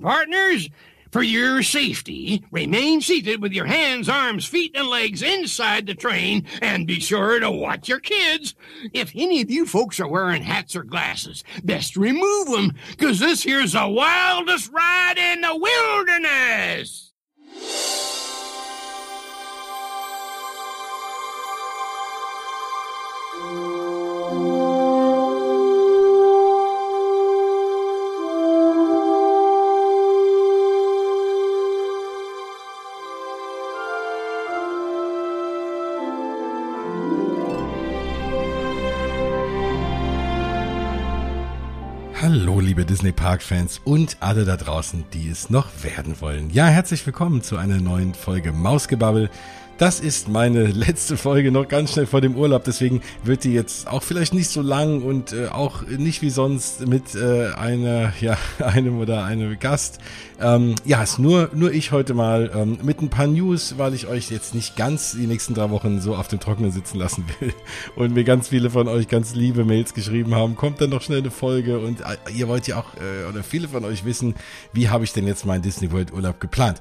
partners. For your safety, remain seated with your hands, arms, feet, and legs inside the train, and be sure to watch your kids. If any of you folks are wearing hats or glasses, best remove them, cause this here's the wildest ride in the wilderness! Disney Park Fans und alle da draußen, die es noch werden wollen. Ja, herzlich willkommen zu einer neuen Folge Mausgebabbel. Das ist meine letzte Folge noch ganz schnell vor dem Urlaub, deswegen wird die jetzt auch vielleicht nicht so lang und äh, auch nicht wie sonst mit äh, einer, ja, einem oder einem Gast. Ähm, ja, ist nur, nur ich heute mal ähm, mit ein paar News, weil ich euch jetzt nicht ganz die nächsten drei Wochen so auf dem Trockenen sitzen lassen will und mir ganz viele von euch ganz liebe Mails geschrieben haben. Kommt dann noch schnell eine Folge und äh, ihr wollt ja auch, äh, oder viele von euch wissen, wie habe ich denn jetzt meinen Disney World Urlaub geplant?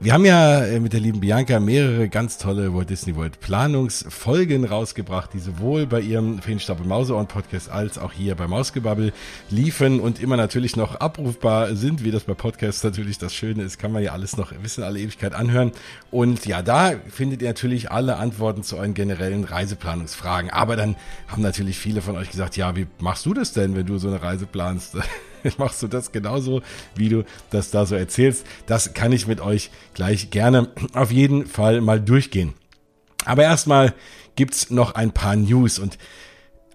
Wir haben ja äh, mit der lieben Bianca mehrere ganz tolle Walt Disney World Planungsfolgen rausgebracht, die sowohl bei ihrem Feenstapel Mauseohren Podcast als auch hier bei Mausgebabbel liefen und immer natürlich noch abrufbar sind, wie das bei Podcasts natürlich das Schöne ist, kann man ja alles noch wissen, alle Ewigkeit anhören. Und ja, da findet ihr natürlich alle Antworten zu euren generellen Reiseplanungsfragen. Aber dann haben natürlich viele von euch gesagt, ja, wie machst du das denn, wenn du so eine Reise planst? machst du das genauso, wie du das da so erzählst. Das kann ich mit euch gleich gerne auf jeden Fall mal durchgehen. Aber erstmal gibt's noch ein paar News und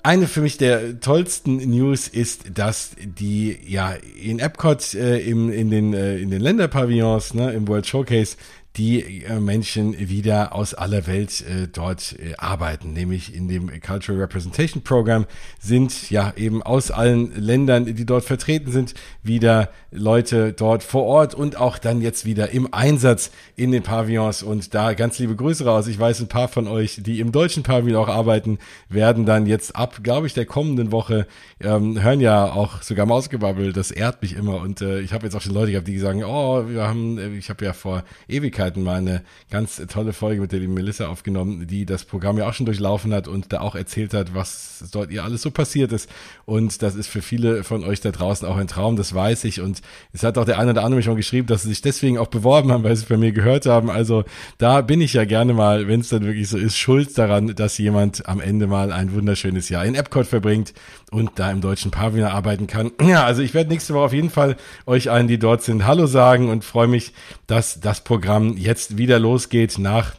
eine für mich der tollsten News ist, dass die ja in Epcot äh, im, in den äh, in den Länderpavillons, ne, im World Showcase die äh, Menschen wieder aus aller Welt äh, dort äh, arbeiten, nämlich in dem Cultural Representation Program sind ja eben aus allen Ländern, die dort vertreten sind, wieder Leute dort vor Ort und auch dann jetzt wieder im Einsatz in den Pavillons. Und da ganz liebe Grüße raus. Ich weiß, ein paar von euch, die im deutschen Pavillon auch arbeiten, werden dann jetzt ab, glaube ich, der kommenden Woche ähm, hören ja auch sogar Mausgebabbel, das ehrt mich immer. Und äh, ich habe jetzt auch schon Leute gehabt, die sagen, oh, wir haben, ich habe ja vor Ewigkeit Ewigkeiten mal eine ganz tolle Folge mit der lieben Melissa aufgenommen, die das Programm ja auch schon durchlaufen hat und da auch erzählt hat, was dort ihr alles so passiert ist. Und das ist für viele von euch da draußen auch ein Traum, das weiß ich. Und es hat auch der eine oder andere schon geschrieben, dass sie sich deswegen auch beworben haben, weil sie es bei mir gehört haben. Also da bin ich ja gerne mal, wenn es dann wirklich so ist, schuld daran, dass jemand am Ende mal ein wunderschönes Jahr in Epcot verbringt und da im deutschen Pavillon arbeiten kann. Ja, also ich werde nächste Woche auf jeden Fall euch allen, die dort sind, Hallo sagen und freue mich, dass das Programm jetzt wieder losgeht nach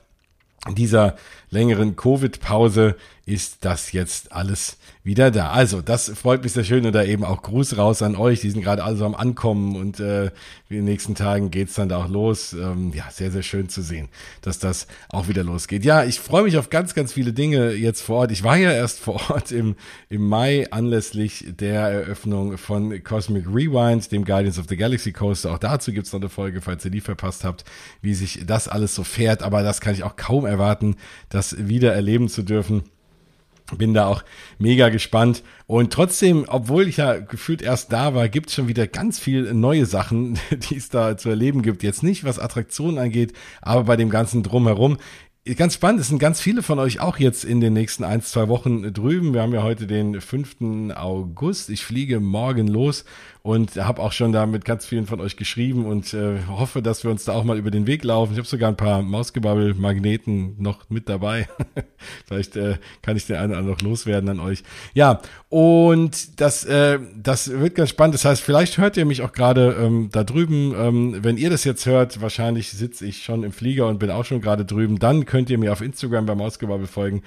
dieser längeren Covid-Pause ist das jetzt alles wieder da. Also, das freut mich sehr schön und da eben auch Gruß raus an euch. Die sind gerade alle so am Ankommen und äh, in den nächsten Tagen geht's dann da auch los. Ähm, ja, sehr, sehr schön zu sehen, dass das auch wieder losgeht. Ja, ich freue mich auf ganz, ganz viele Dinge jetzt vor Ort. Ich war ja erst vor Ort im, im Mai anlässlich der Eröffnung von Cosmic Rewind, dem Guardians of the Galaxy Coaster. Auch dazu gibt's noch eine Folge, falls ihr die verpasst habt, wie sich das alles so fährt. Aber das kann ich auch kaum erwarten, das wieder erleben zu dürfen. Bin da auch mega gespannt. Und trotzdem, obwohl ich ja gefühlt erst da war, gibt es schon wieder ganz viel neue Sachen, die es da zu erleben gibt. Jetzt nicht, was Attraktionen angeht, aber bei dem ganzen Drumherum. Ganz spannend, es sind ganz viele von euch auch jetzt in den nächsten ein, zwei Wochen drüben. Wir haben ja heute den 5. August. Ich fliege morgen los und habe auch schon da mit ganz vielen von euch geschrieben und äh, hoffe, dass wir uns da auch mal über den Weg laufen. Ich habe sogar ein paar Mausgebabbel-Magneten noch mit dabei. Vielleicht äh, kann ich den einen oder anderen noch loswerden an euch. Ja, und das, äh, das wird ganz spannend. Das heißt, vielleicht hört ihr mich auch gerade ähm, da drüben. Ähm, wenn ihr das jetzt hört, wahrscheinlich sitze ich schon im Flieger und bin auch schon gerade drüben. Dann könnt ihr mir auf Instagram beim Mausgebabbel folgen.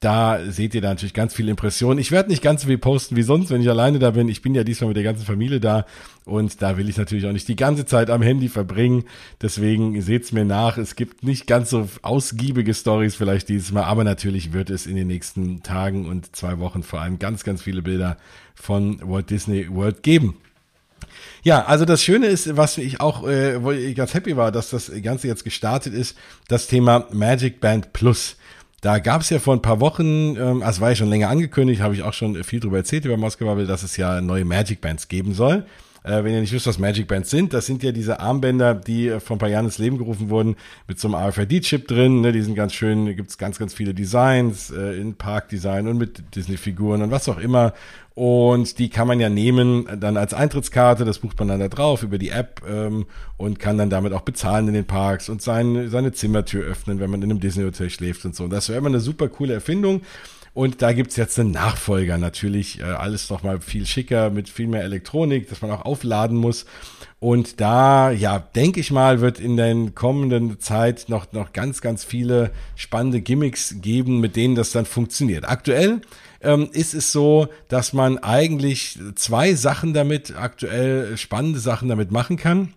Da seht ihr da natürlich ganz viele Impressionen. Ich werde nicht ganz so viel posten wie sonst, wenn ich alleine da bin. Ich bin ja diesmal mit der ganzen Familie da und da will ich natürlich auch nicht die ganze Zeit am Handy verbringen. Deswegen seht's mir nach. Es gibt nicht ganz so ausgiebige Stories vielleicht dieses Mal, aber natürlich wird es in den nächsten Tagen und zwei Wochen vor allem ganz, ganz viele Bilder von Walt Disney World geben. Ja, also das Schöne ist, was ich auch, äh, wo ich ganz happy war, dass das Ganze jetzt gestartet ist, das Thema Magic Band Plus. Da gab es ja vor ein paar Wochen, ähm, also war ja schon länger angekündigt, habe ich auch schon viel drüber erzählt über Moskau, dass es ja neue Magic Bands geben soll. Äh, wenn ihr nicht wisst, was Magic Bands sind, das sind ja diese Armbänder, die äh, vor ein paar Jahren ins Leben gerufen wurden, mit so einem RFID-Chip drin. Ne? Die sind ganz schön, gibt's ganz, ganz viele Designs äh, in Parkdesign und mit Disney-Figuren und was auch immer. Und die kann man ja nehmen dann als Eintrittskarte, das bucht man dann da drauf über die App ähm, und kann dann damit auch bezahlen in den Parks und sein, seine Zimmertür öffnen, wenn man in einem Disney-Hotel schläft und so. Und das wäre immer eine super coole Erfindung. Und da gibt's jetzt einen Nachfolger natürlich, äh, alles noch mal viel schicker mit viel mehr Elektronik, dass man auch aufladen muss. Und da, ja, denke ich mal, wird in der kommenden Zeit noch, noch ganz, ganz viele spannende Gimmicks geben, mit denen das dann funktioniert. Aktuell ähm, ist es so, dass man eigentlich zwei Sachen damit, aktuell spannende Sachen damit machen kann.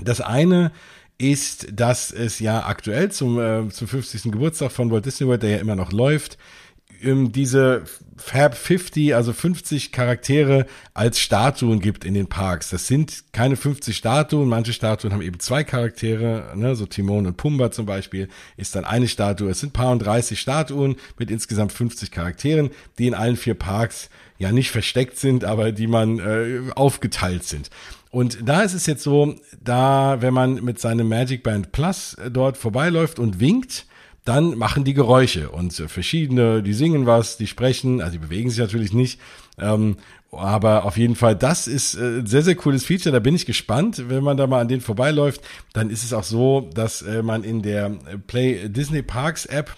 Das eine ist, dass es ja aktuell zum, äh, zum 50. Geburtstag von Walt Disney World, der ja immer noch läuft, ähm, diese Fab 50, also 50 Charaktere als Statuen gibt in den Parks. Das sind keine 50 Statuen, manche Statuen haben eben zwei Charaktere, ne, so Timon und Pumba zum Beispiel, ist dann eine Statue. Es sind paar und 30 Statuen mit insgesamt 50 Charakteren, die in allen vier Parks ja nicht versteckt sind, aber die man äh, aufgeteilt sind. Und da ist es jetzt so, da, wenn man mit seinem Magic Band Plus äh, dort vorbeiläuft und winkt, dann machen die Geräusche und verschiedene, die singen was, die sprechen, also die bewegen sich natürlich nicht. Ähm, aber auf jeden Fall, das ist äh, ein sehr, sehr cooles Feature. Da bin ich gespannt, wenn man da mal an den vorbeiläuft. Dann ist es auch so, dass äh, man in der Play Disney Parks App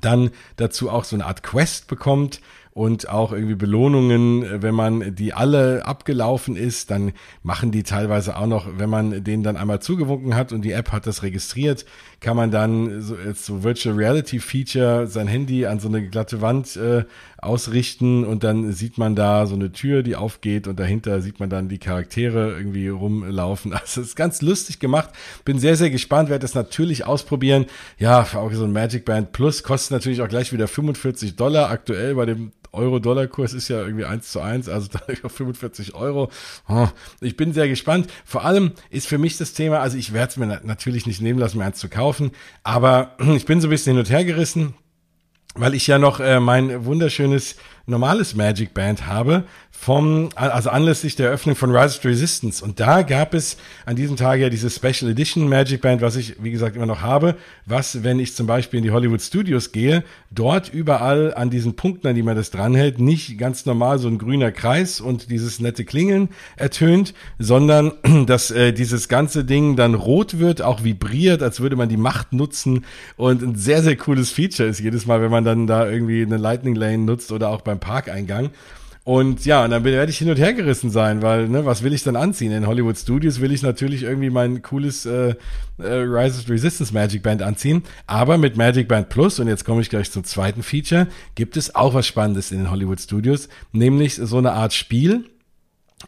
dann dazu auch so eine Art Quest bekommt und auch irgendwie Belohnungen, wenn man die alle abgelaufen ist, dann machen die teilweise auch noch, wenn man denen dann einmal zugewunken hat und die App hat das registriert, kann man dann so, so Virtual Reality Feature sein Handy an so eine glatte Wand äh, ausrichten und dann sieht man da so eine Tür, die aufgeht und dahinter sieht man dann die Charaktere irgendwie rumlaufen. Also ist ganz lustig gemacht. Bin sehr, sehr gespannt, werde das natürlich ausprobieren. Ja, auch so ein Magic Band Plus kostet natürlich auch gleich wieder 45 Dollar. Aktuell bei dem Euro-Dollar-Kurs ist ja irgendwie 1 zu 1, also da auf 45 Euro. Oh, ich bin sehr gespannt. Vor allem ist für mich das Thema, also ich werde es mir natürlich nicht nehmen lassen, mir eins zu kaufen, aber ich bin so ein bisschen hin und her gerissen weil ich ja noch äh, mein wunderschönes normales Magic Band habe, vom, also anlässlich der Eröffnung von Rise of Resistance. Und da gab es an diesem Tag ja dieses Special Edition Magic Band, was ich, wie gesagt, immer noch habe, was, wenn ich zum Beispiel in die Hollywood Studios gehe, dort überall an diesen Punkten, an die man das dranhält, nicht ganz normal so ein grüner Kreis und dieses nette Klingeln ertönt, sondern dass äh, dieses ganze Ding dann rot wird, auch vibriert, als würde man die Macht nutzen und ein sehr, sehr cooles Feature ist jedes Mal, wenn man dann da irgendwie eine Lightning Lane nutzt oder auch beim Parkeingang. Und ja, und dann werde ich hin und her gerissen sein, weil, ne, was will ich dann anziehen? In Hollywood Studios will ich natürlich irgendwie mein cooles äh, äh, Rise of Resistance Magic Band anziehen. Aber mit Magic Band Plus, und jetzt komme ich gleich zum zweiten Feature, gibt es auch was Spannendes in den Hollywood Studios, nämlich so eine Art Spiel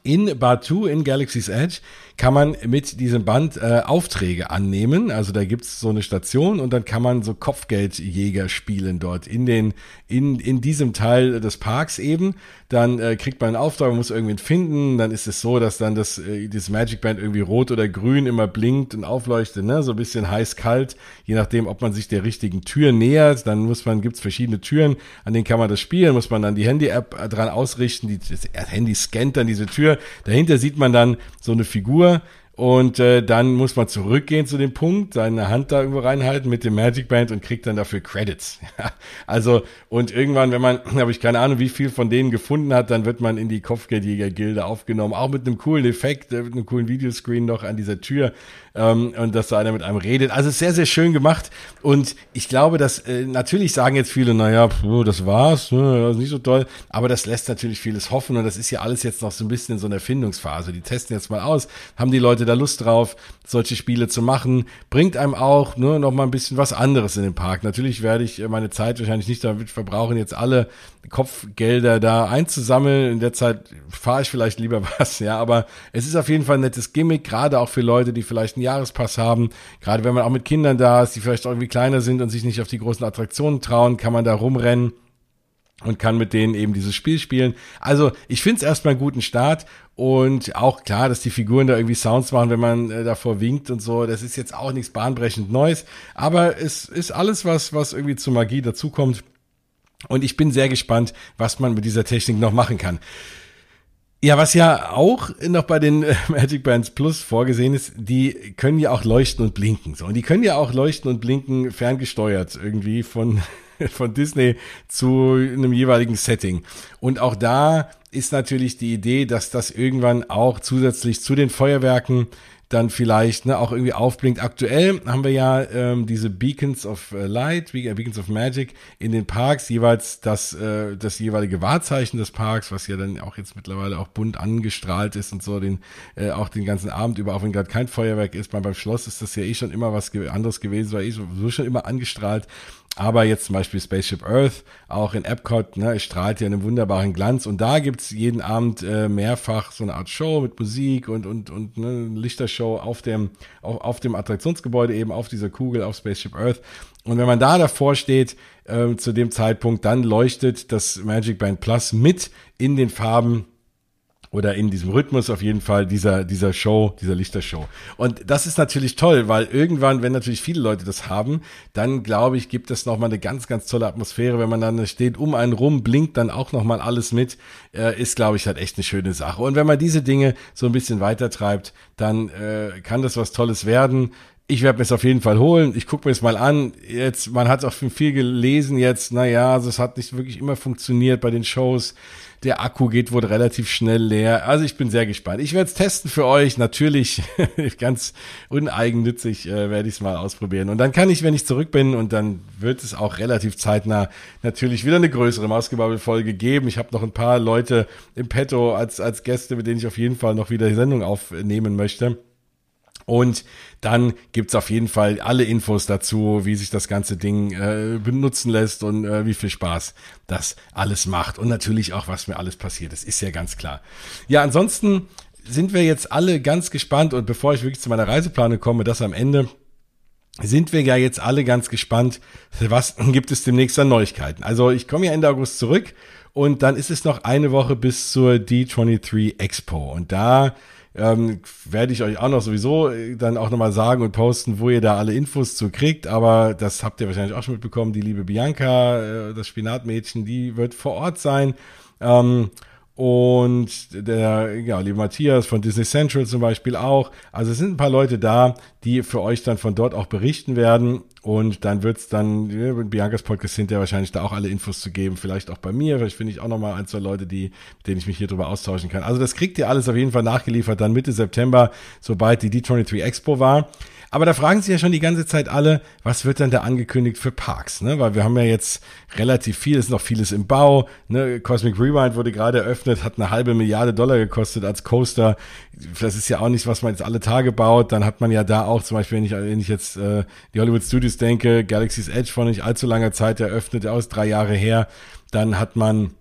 in Batu in Galaxy's Edge kann man mit diesem Band äh, Aufträge annehmen. Also da gibt's so eine Station und dann kann man so Kopfgeldjäger spielen dort in den in in diesem Teil des Parks eben. Dann äh, kriegt man einen Auftrag, muss irgendwen finden. Dann ist es so, dass dann das äh, das Magic Band irgendwie rot oder grün immer blinkt und aufleuchtet, ne, so ein bisschen heiß kalt, je nachdem, ob man sich der richtigen Tür nähert. Dann muss man gibt's verschiedene Türen, an denen kann man das spielen. Muss man dann die Handy-App dran ausrichten. Die, das Handy scannt dann diese Tür. Dahinter sieht man dann so eine Figur und äh, dann muss man zurückgehen zu dem Punkt, seine Hand da irgendwo reinhalten mit dem Magic Band und kriegt dann dafür Credits. also, und irgendwann, wenn man, habe ich keine Ahnung, wie viel von denen gefunden hat, dann wird man in die Kopfgeldjäger-Gilde aufgenommen. Auch mit einem coolen Effekt, äh, mit einem coolen Videoscreen noch an dieser Tür. Ähm, und dass da einer mit einem redet. Also sehr, sehr schön gemacht. Und ich glaube, dass äh, natürlich sagen jetzt viele, naja, pf, das war's, ne, das ist nicht so toll. Aber das lässt natürlich vieles hoffen. Und das ist ja alles jetzt noch so ein bisschen in so einer Findungsphase. Die testen jetzt mal aus. Haben die Leute da Lust drauf, solche Spiele zu machen. Bringt einem auch nur noch mal ein bisschen was anderes in den Park. Natürlich werde ich meine Zeit wahrscheinlich nicht damit verbrauchen, jetzt alle Kopfgelder da einzusammeln. In der Zeit fahre ich vielleicht lieber was, ja. Aber es ist auf jeden Fall ein nettes Gimmick, gerade auch für Leute, die vielleicht einen Jahrespass haben. Gerade wenn man auch mit Kindern da ist, die vielleicht irgendwie kleiner sind und sich nicht auf die großen Attraktionen trauen, kann man da rumrennen und kann mit denen eben dieses Spiel spielen. Also ich finde es erstmal einen guten Start und auch klar, dass die Figuren da irgendwie Sounds machen, wenn man äh, davor winkt und so. Das ist jetzt auch nichts bahnbrechend Neues, aber es ist alles was, was irgendwie zur Magie dazukommt. Und ich bin sehr gespannt, was man mit dieser Technik noch machen kann. Ja, was ja auch noch bei den äh, Magic Bands Plus vorgesehen ist, die können ja auch leuchten und blinken. So, und die können ja auch leuchten und blinken ferngesteuert irgendwie von, von Disney zu einem jeweiligen Setting. Und auch da ist natürlich die Idee, dass das irgendwann auch zusätzlich zu den Feuerwerken dann vielleicht ne, auch irgendwie aufblinkt. Aktuell haben wir ja ähm, diese Beacons of äh, Light, äh, Beacons of Magic in den Parks, jeweils das, äh, das jeweilige Wahrzeichen des Parks, was ja dann auch jetzt mittlerweile auch bunt angestrahlt ist und so, den äh, auch den ganzen Abend über, auch wenn gerade kein Feuerwerk ist. Beim, beim Schloss ist das ja eh schon immer was anderes gewesen, war eh so, so schon immer angestrahlt. Aber jetzt zum Beispiel Spaceship Earth, auch in Epcot, ne, strahlt ja einen wunderbaren Glanz. Und da gibt's jeden Abend äh, mehrfach so eine Art Show mit Musik und, und, und ne, Lichtershow auf dem, auf, auf dem Attraktionsgebäude, eben auf dieser Kugel, auf Spaceship Earth. Und wenn man da davor steht, äh, zu dem Zeitpunkt, dann leuchtet das Magic Band Plus mit in den Farben oder in diesem Rhythmus auf jeden Fall dieser, dieser Show, dieser Lichtershow. Und das ist natürlich toll, weil irgendwann, wenn natürlich viele Leute das haben, dann glaube ich, gibt es nochmal eine ganz, ganz tolle Atmosphäre, wenn man dann steht, um einen rum, blinkt dann auch nochmal alles mit, äh, ist, glaube ich, halt echt eine schöne Sache. Und wenn man diese Dinge so ein bisschen weitertreibt, dann äh, kann das was Tolles werden ich werde mir es auf jeden Fall holen. Ich gucke mir es mal an. Jetzt, man hat auch viel gelesen jetzt. Naja, also es hat nicht wirklich immer funktioniert bei den Shows. Der Akku geht wohl relativ schnell leer. Also ich bin sehr gespannt. Ich werde es testen für euch. Natürlich ganz uneigennützig äh, werde ich es mal ausprobieren. Und dann kann ich, wenn ich zurück bin, und dann wird es auch relativ zeitnah natürlich wieder eine größere Mausgebabbel-Folge geben. Ich habe noch ein paar Leute im Petto als, als Gäste, mit denen ich auf jeden Fall noch wieder die Sendung aufnehmen möchte. Und dann gibt's auf jeden Fall alle Infos dazu, wie sich das ganze Ding äh, benutzen lässt und äh, wie viel Spaß das alles macht. Und natürlich auch, was mir alles passiert. Das ist ja ganz klar. Ja, ansonsten sind wir jetzt alle ganz gespannt und bevor ich wirklich zu meiner Reiseplane komme, das am Ende sind wir ja jetzt alle ganz gespannt, was gibt es demnächst an Neuigkeiten. Also ich komme ja Ende August zurück und dann ist es noch eine Woche bis zur D23 Expo und da ähm, werde ich euch auch noch sowieso äh, dann auch nochmal sagen und posten, wo ihr da alle Infos zu kriegt. Aber das habt ihr wahrscheinlich auch schon mitbekommen. Die liebe Bianca, äh, das Spinatmädchen, die wird vor Ort sein. Ähm, und der, ja, liebe Matthias von Disney Central zum Beispiel auch. Also es sind ein paar Leute da, die für euch dann von dort auch berichten werden. Und dann wird's dann, ja, Biancas Podcast ja wahrscheinlich da auch alle Infos zu geben. Vielleicht auch bei mir. Vielleicht finde ich auch nochmal ein, zwei Leute, die, mit denen ich mich hier drüber austauschen kann. Also das kriegt ihr alles auf jeden Fall nachgeliefert dann Mitte September, sobald die D23 Expo war. Aber da fragen sich ja schon die ganze Zeit alle, was wird denn da angekündigt für Parks? Ne? Weil wir haben ja jetzt relativ viel, ist noch vieles im Bau. Ne? Cosmic Rewind wurde gerade eröffnet, hat eine halbe Milliarde Dollar gekostet als Coaster. Das ist ja auch nicht, was man jetzt alle Tage baut. Dann hat man ja da auch zum Beispiel, wenn ich, wenn ich jetzt äh, die Hollywood Studios denke, Galaxy's Edge vor nicht allzu langer Zeit eröffnet, aus drei Jahre her. Dann hat man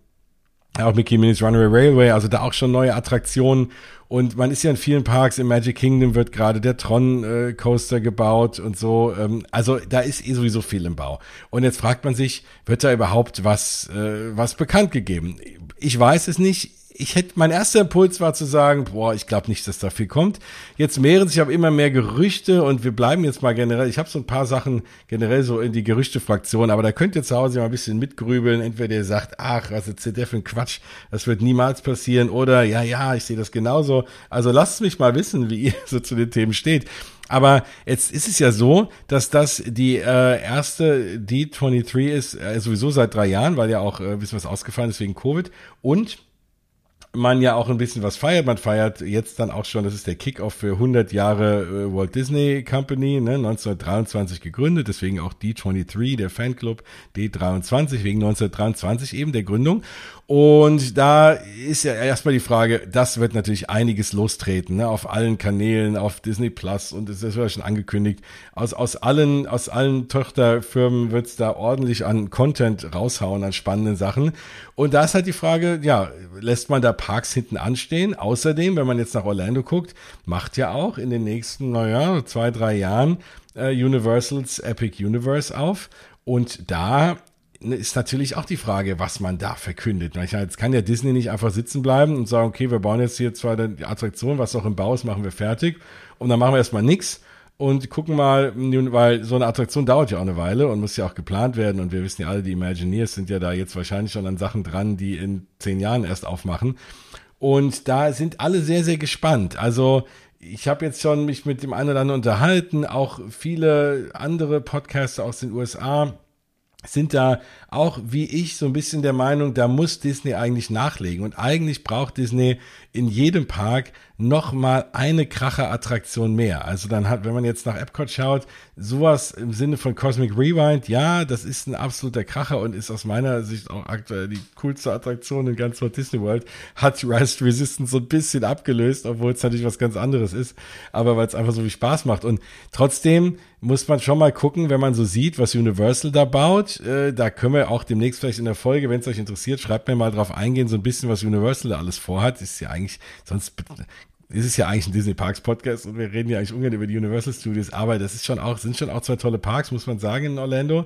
auch Mickey Minnie's Runaway Railway, also da auch schon neue Attraktionen. Und man ist ja in vielen Parks, im Magic Kingdom wird gerade der Tron äh, Coaster gebaut und so. Ähm, also da ist eh sowieso viel im Bau. Und jetzt fragt man sich, wird da überhaupt was, äh, was bekannt gegeben? Ich weiß es nicht ich hätte, mein erster Impuls war zu sagen, boah, ich glaube nicht, dass da viel kommt. Jetzt mehren sich aber immer mehr Gerüchte und wir bleiben jetzt mal generell, ich habe so ein paar Sachen generell so in die Gerüchtefraktion, aber da könnt ihr zu Hause mal ein bisschen mitgrübeln. Entweder ihr sagt, ach, was ist der für ein Quatsch, das wird niemals passieren oder ja, ja, ich sehe das genauso. Also lasst mich mal wissen, wie ihr so zu den Themen steht. Aber jetzt ist es ja so, dass das die äh, erste D23 ist, äh, sowieso seit drei Jahren, weil ja auch äh, bisschen was ausgefallen ist wegen Covid. Und man ja auch ein bisschen was feiert. Man feiert jetzt dann auch schon, das ist der Kickoff für 100 Jahre äh, Walt Disney Company, ne, 1923 gegründet, deswegen auch D23, der Fanclub D23, wegen 1923 eben der Gründung. Und da ist ja erstmal die Frage, das wird natürlich einiges lostreten, ne, auf allen Kanälen, auf Disney Plus und das ist ja schon angekündigt. Aus, aus allen, aus allen Tochterfirmen wird's da ordentlich an Content raushauen, an spannenden Sachen. Und da ist halt die Frage, ja, lässt man da Parks hinten anstehen? Außerdem, wenn man jetzt nach Orlando guckt, macht ja auch in den nächsten, naja, zwei, drei Jahren äh, Universals Epic Universe auf. Und da ist natürlich auch die Frage, was man da verkündet. Jetzt kann ja Disney nicht einfach sitzen bleiben und sagen, okay, wir bauen jetzt hier zwar die Attraktion, was auch im Bau ist, machen wir fertig und dann machen wir erstmal nichts und gucken mal, weil so eine Attraktion dauert ja auch eine Weile und muss ja auch geplant werden und wir wissen ja alle, die Imagineers sind ja da jetzt wahrscheinlich schon an Sachen dran, die in zehn Jahren erst aufmachen. Und da sind alle sehr, sehr gespannt. Also ich habe jetzt schon mich mit dem einen oder anderen unterhalten, auch viele andere Podcaster aus den USA sind da auch wie ich so ein bisschen der Meinung, da muss Disney eigentlich nachlegen und eigentlich braucht Disney in jedem Park noch mal eine Kracher-Attraktion mehr. Also dann hat, wenn man jetzt nach Epcot schaut, sowas im Sinne von Cosmic Rewind, ja, das ist ein absoluter Kracher und ist aus meiner Sicht auch aktuell die coolste Attraktion in ganz Walt Disney World. Hat Rise Resistance so ein bisschen abgelöst, obwohl es natürlich was ganz anderes ist, aber weil es einfach so viel Spaß macht und trotzdem muss man schon mal gucken, wenn man so sieht, was Universal da baut. Äh, da können wir auch demnächst vielleicht in der Folge, wenn es euch interessiert, schreibt mir mal drauf eingehen, so ein bisschen, was Universal da alles vorhat. Ist ja eigentlich, sonst ist es ja eigentlich ein Disney Parks Podcast und wir reden ja eigentlich ungern über die Universal Studios, aber das ist schon auch, sind schon auch zwei tolle Parks, muss man sagen, in Orlando.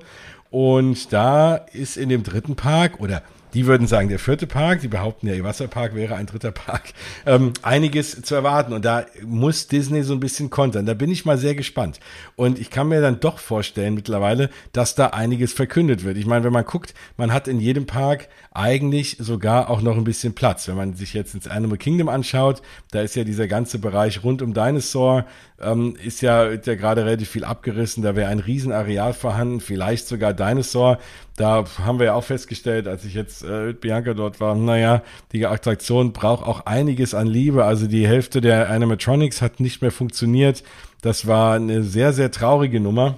Und da ist in dem dritten Park oder die würden sagen, der vierte Park, die behaupten ja, ihr Wasserpark wäre ein dritter Park, ähm, einiges zu erwarten. Und da muss Disney so ein bisschen kontern. Da bin ich mal sehr gespannt. Und ich kann mir dann doch vorstellen mittlerweile, dass da einiges verkündet wird. Ich meine, wenn man guckt, man hat in jedem Park eigentlich sogar auch noch ein bisschen Platz. Wenn man sich jetzt ins Animal Kingdom anschaut, da ist ja dieser ganze Bereich rund um Dinosaur, ähm, ist ja, ist ja gerade relativ viel abgerissen. Da wäre ein Riesenareal vorhanden, vielleicht sogar Dinosaur. Da haben wir ja auch festgestellt, als ich jetzt äh, mit Bianca dort war, naja, die Attraktion braucht auch einiges an Liebe. Also die Hälfte der Animatronics hat nicht mehr funktioniert. Das war eine sehr, sehr traurige Nummer.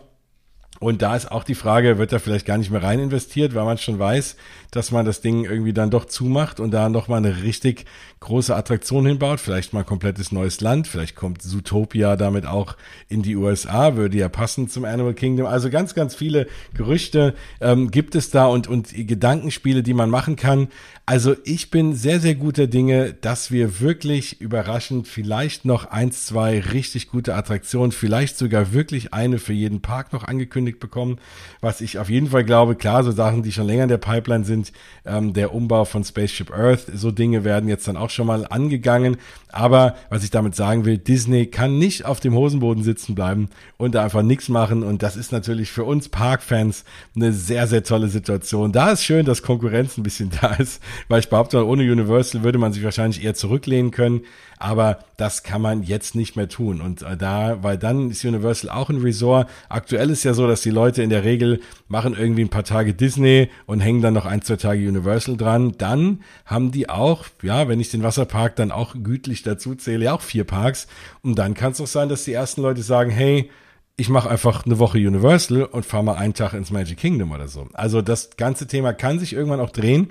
Und da ist auch die Frage, wird da vielleicht gar nicht mehr rein investiert, weil man schon weiß, dass man das Ding irgendwie dann doch zumacht und da nochmal eine richtig große Attraktion hinbaut. Vielleicht mal ein komplettes neues Land. Vielleicht kommt Zootopia damit auch in die USA, würde ja passen zum Animal Kingdom. Also ganz, ganz viele Gerüchte ähm, gibt es da und, und Gedankenspiele, die man machen kann. Also ich bin sehr, sehr guter Dinge, dass wir wirklich überraschend vielleicht noch eins, zwei richtig gute Attraktionen, vielleicht sogar wirklich eine für jeden Park noch angekündigt bekommen. Was ich auf jeden Fall glaube, klar, so Sachen, die schon länger in der Pipeline sind, ähm, der Umbau von Spaceship Earth, so Dinge werden jetzt dann auch schon mal angegangen. Aber was ich damit sagen will, Disney kann nicht auf dem Hosenboden sitzen bleiben und da einfach nichts machen. Und das ist natürlich für uns Parkfans eine sehr, sehr tolle Situation. Da ist schön, dass Konkurrenz ein bisschen da ist weil ich behaupte, ohne Universal würde man sich wahrscheinlich eher zurücklehnen können, aber das kann man jetzt nicht mehr tun. Und äh, da, weil dann ist Universal auch ein Resort. Aktuell ist ja so, dass die Leute in der Regel machen irgendwie ein paar Tage Disney und hängen dann noch ein, zwei Tage Universal dran. Dann haben die auch, ja, wenn ich den Wasserpark dann auch gütlich dazu zähle, auch vier Parks. Und dann kann es auch sein, dass die ersten Leute sagen, hey, ich mache einfach eine Woche Universal und fahre mal einen Tag ins Magic Kingdom oder so. Also das ganze Thema kann sich irgendwann auch drehen.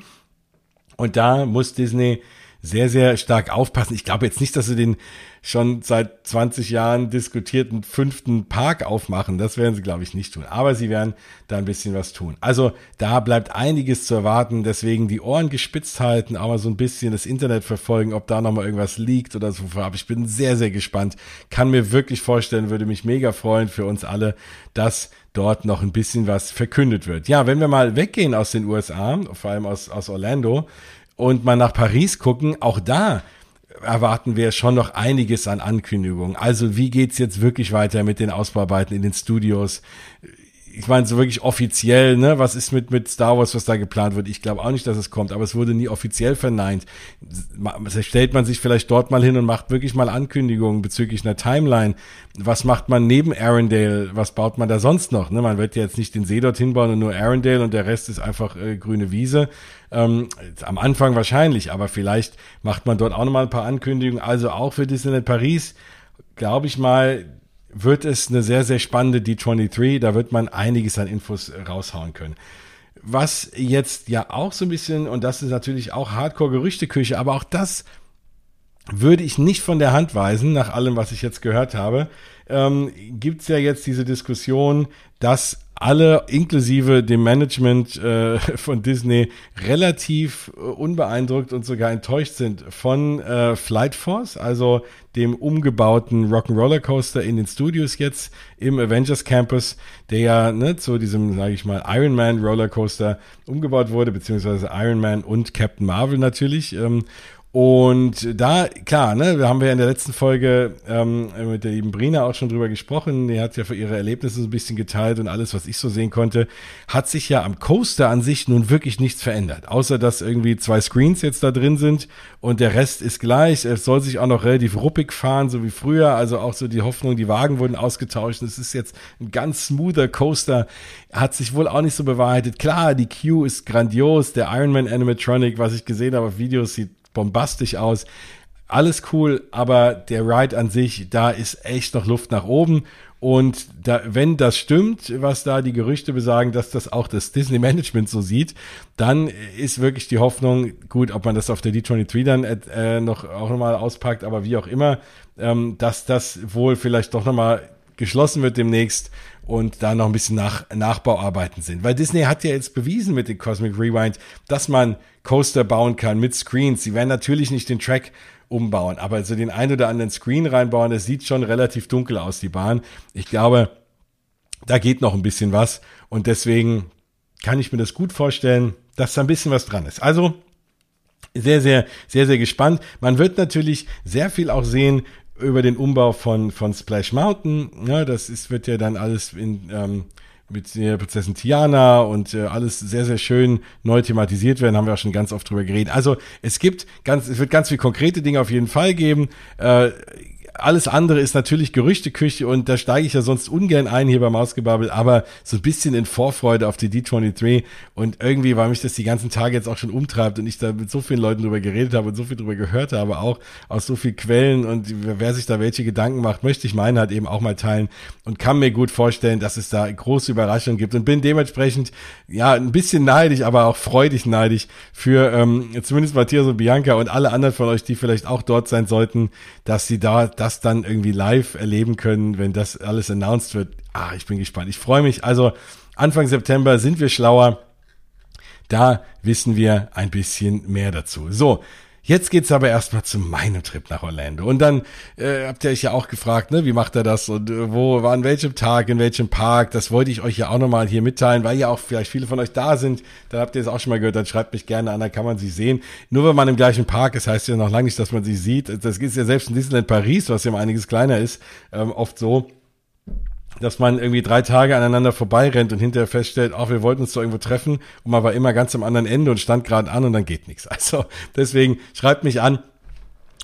Und da muss Disney sehr, sehr stark aufpassen. Ich glaube jetzt nicht, dass sie den schon seit 20 Jahren diskutierten fünften Park aufmachen. Das werden sie, glaube ich, nicht tun. Aber sie werden da ein bisschen was tun. Also da bleibt einiges zu erwarten. Deswegen die Ohren gespitzt halten, aber so ein bisschen das Internet verfolgen, ob da nochmal irgendwas liegt oder so. Aber ich bin sehr, sehr gespannt. Kann mir wirklich vorstellen, würde mich mega freuen für uns alle, dass dort noch ein bisschen was verkündet wird. Ja, wenn wir mal weggehen aus den USA, vor allem aus, aus Orlando, und mal nach Paris gucken, auch da erwarten wir schon noch einiges an Ankündigungen. Also wie geht's jetzt wirklich weiter mit den Ausbauarbeiten in den Studios? Ich meine, so wirklich offiziell, ne, was ist mit, mit Star Wars, was da geplant wird? Ich glaube auch nicht, dass es kommt, aber es wurde nie offiziell verneint. Stellt man sich vielleicht dort mal hin und macht wirklich mal Ankündigungen bezüglich einer Timeline. Was macht man neben Arendelle? Was baut man da sonst noch? Ne? Man wird ja jetzt nicht den See dorthin bauen und nur Arendelle und der Rest ist einfach äh, grüne Wiese. Ähm, am Anfang wahrscheinlich, aber vielleicht macht man dort auch nochmal ein paar Ankündigungen. Also auch für Disneyland Paris, glaube ich mal, wird es eine sehr, sehr spannende D23. Da wird man einiges an Infos äh, raushauen können. Was jetzt ja auch so ein bisschen, und das ist natürlich auch Hardcore-Gerüchteküche, aber auch das würde ich nicht von der Hand weisen, nach allem, was ich jetzt gehört habe, ähm, gibt es ja jetzt diese Diskussion, dass alle inklusive dem Management äh, von Disney relativ äh, unbeeindruckt und sogar enttäuscht sind von äh, Flight Force, also dem umgebauten Rock'n'Roller Coaster in den Studios jetzt im Avengers Campus, der ja ne, zu diesem, sage ich mal, Iron Man Roller Coaster umgebaut wurde, beziehungsweise Iron Man und Captain Marvel natürlich. Ähm, Und da, klar, ne, wir haben ja in der letzten Folge ähm, mit der lieben Brina auch schon drüber gesprochen. Die hat ja für ihre Erlebnisse so ein bisschen geteilt und alles, was ich so sehen konnte, hat sich ja am Coaster an sich nun wirklich nichts verändert. Außer, dass irgendwie zwei Screens jetzt da drin sind und der Rest ist gleich. Es soll sich auch noch relativ ruppig fahren, so wie früher. Also auch so die Hoffnung, die Wagen wurden ausgetauscht. Es ist jetzt ein ganz smoother Coaster. Hat sich wohl auch nicht so bewahrheitet. Klar, die Queue ist grandios. Der Ironman Animatronic, was ich gesehen habe auf Videos, sieht bombastisch aus. Alles cool, aber der Ride an sich, da ist echt noch Luft nach oben. Und da, wenn das stimmt, was da die Gerüchte besagen, dass das auch das Disney Management so sieht, dann ist wirklich die Hoffnung, gut, ob man das auf der D23 dann äh, noch auch nochmal auspackt, aber wie auch immer, ähm, dass das wohl vielleicht doch nochmal geschlossen wird demnächst und da noch ein bisschen nach, Nachbauarbeiten sind. Weil Disney hat ja jetzt bewiesen mit dem Cosmic Rewind, dass man Coaster bauen kann mit Screens. Sie werden natürlich nicht den Track umbauen, aber so den ein oder anderen Screen reinbauen, das sieht schon relativ dunkel aus, die Bahn. Ich glaube, da geht noch ein bisschen was und deswegen kann ich mir das gut vorstellen, dass da ein bisschen was dran ist. Also sehr, sehr, sehr, sehr gespannt. Man wird natürlich sehr viel auch sehen über den Umbau von, von Splash Mountain. Ja, das ist, wird ja dann alles in, ähm, mit der Prinzessin Tiana und äh, alles sehr, sehr schön neu thematisiert werden, haben wir auch schon ganz oft drüber geredet. Also es gibt ganz, es wird ganz viel konkrete Dinge auf jeden Fall geben. Äh, alles andere ist natürlich Gerüchteküche und da steige ich ja sonst ungern ein hier beim Ausgebabbel, aber so ein bisschen in Vorfreude auf die D23 und irgendwie, weil mich das die ganzen Tage jetzt auch schon umtreibt und ich da mit so vielen Leuten drüber geredet habe und so viel drüber gehört habe, auch aus so vielen Quellen und wer sich da welche Gedanken macht, möchte ich meine halt eben auch mal teilen und kann mir gut vorstellen, dass es da große Überraschungen gibt und bin dementsprechend ja ein bisschen neidisch, aber auch freudig neidisch für ähm, zumindest Matthias und Bianca und alle anderen von euch, die vielleicht auch dort sein sollten, dass sie da das dann irgendwie live erleben können, wenn das alles announced wird. Ah, ich bin gespannt. Ich freue mich. Also Anfang September sind wir schlauer. Da wissen wir ein bisschen mehr dazu. So, Jetzt geht's aber erstmal zu meinem Trip nach Orlando. Und dann äh, habt ihr euch ja auch gefragt, ne, wie macht er das und äh, wo, war an welchem Tag, in welchem Park. Das wollte ich euch ja auch nochmal hier mitteilen, weil ja auch vielleicht viele von euch da sind. Dann habt ihr es auch schon mal gehört, dann schreibt mich gerne an, dann kann man sie sehen. Nur wenn man im gleichen Park ist, heißt ja noch lange nicht, dass man sie sieht. Das ist ja selbst in Disneyland Paris, was ja um einiges kleiner ist, ähm, oft so dass man irgendwie drei Tage aneinander vorbeirennt und hinterher feststellt, auch wir wollten uns doch irgendwo treffen und man war immer ganz am anderen Ende und stand gerade an und dann geht nichts. Also deswegen schreibt mich an,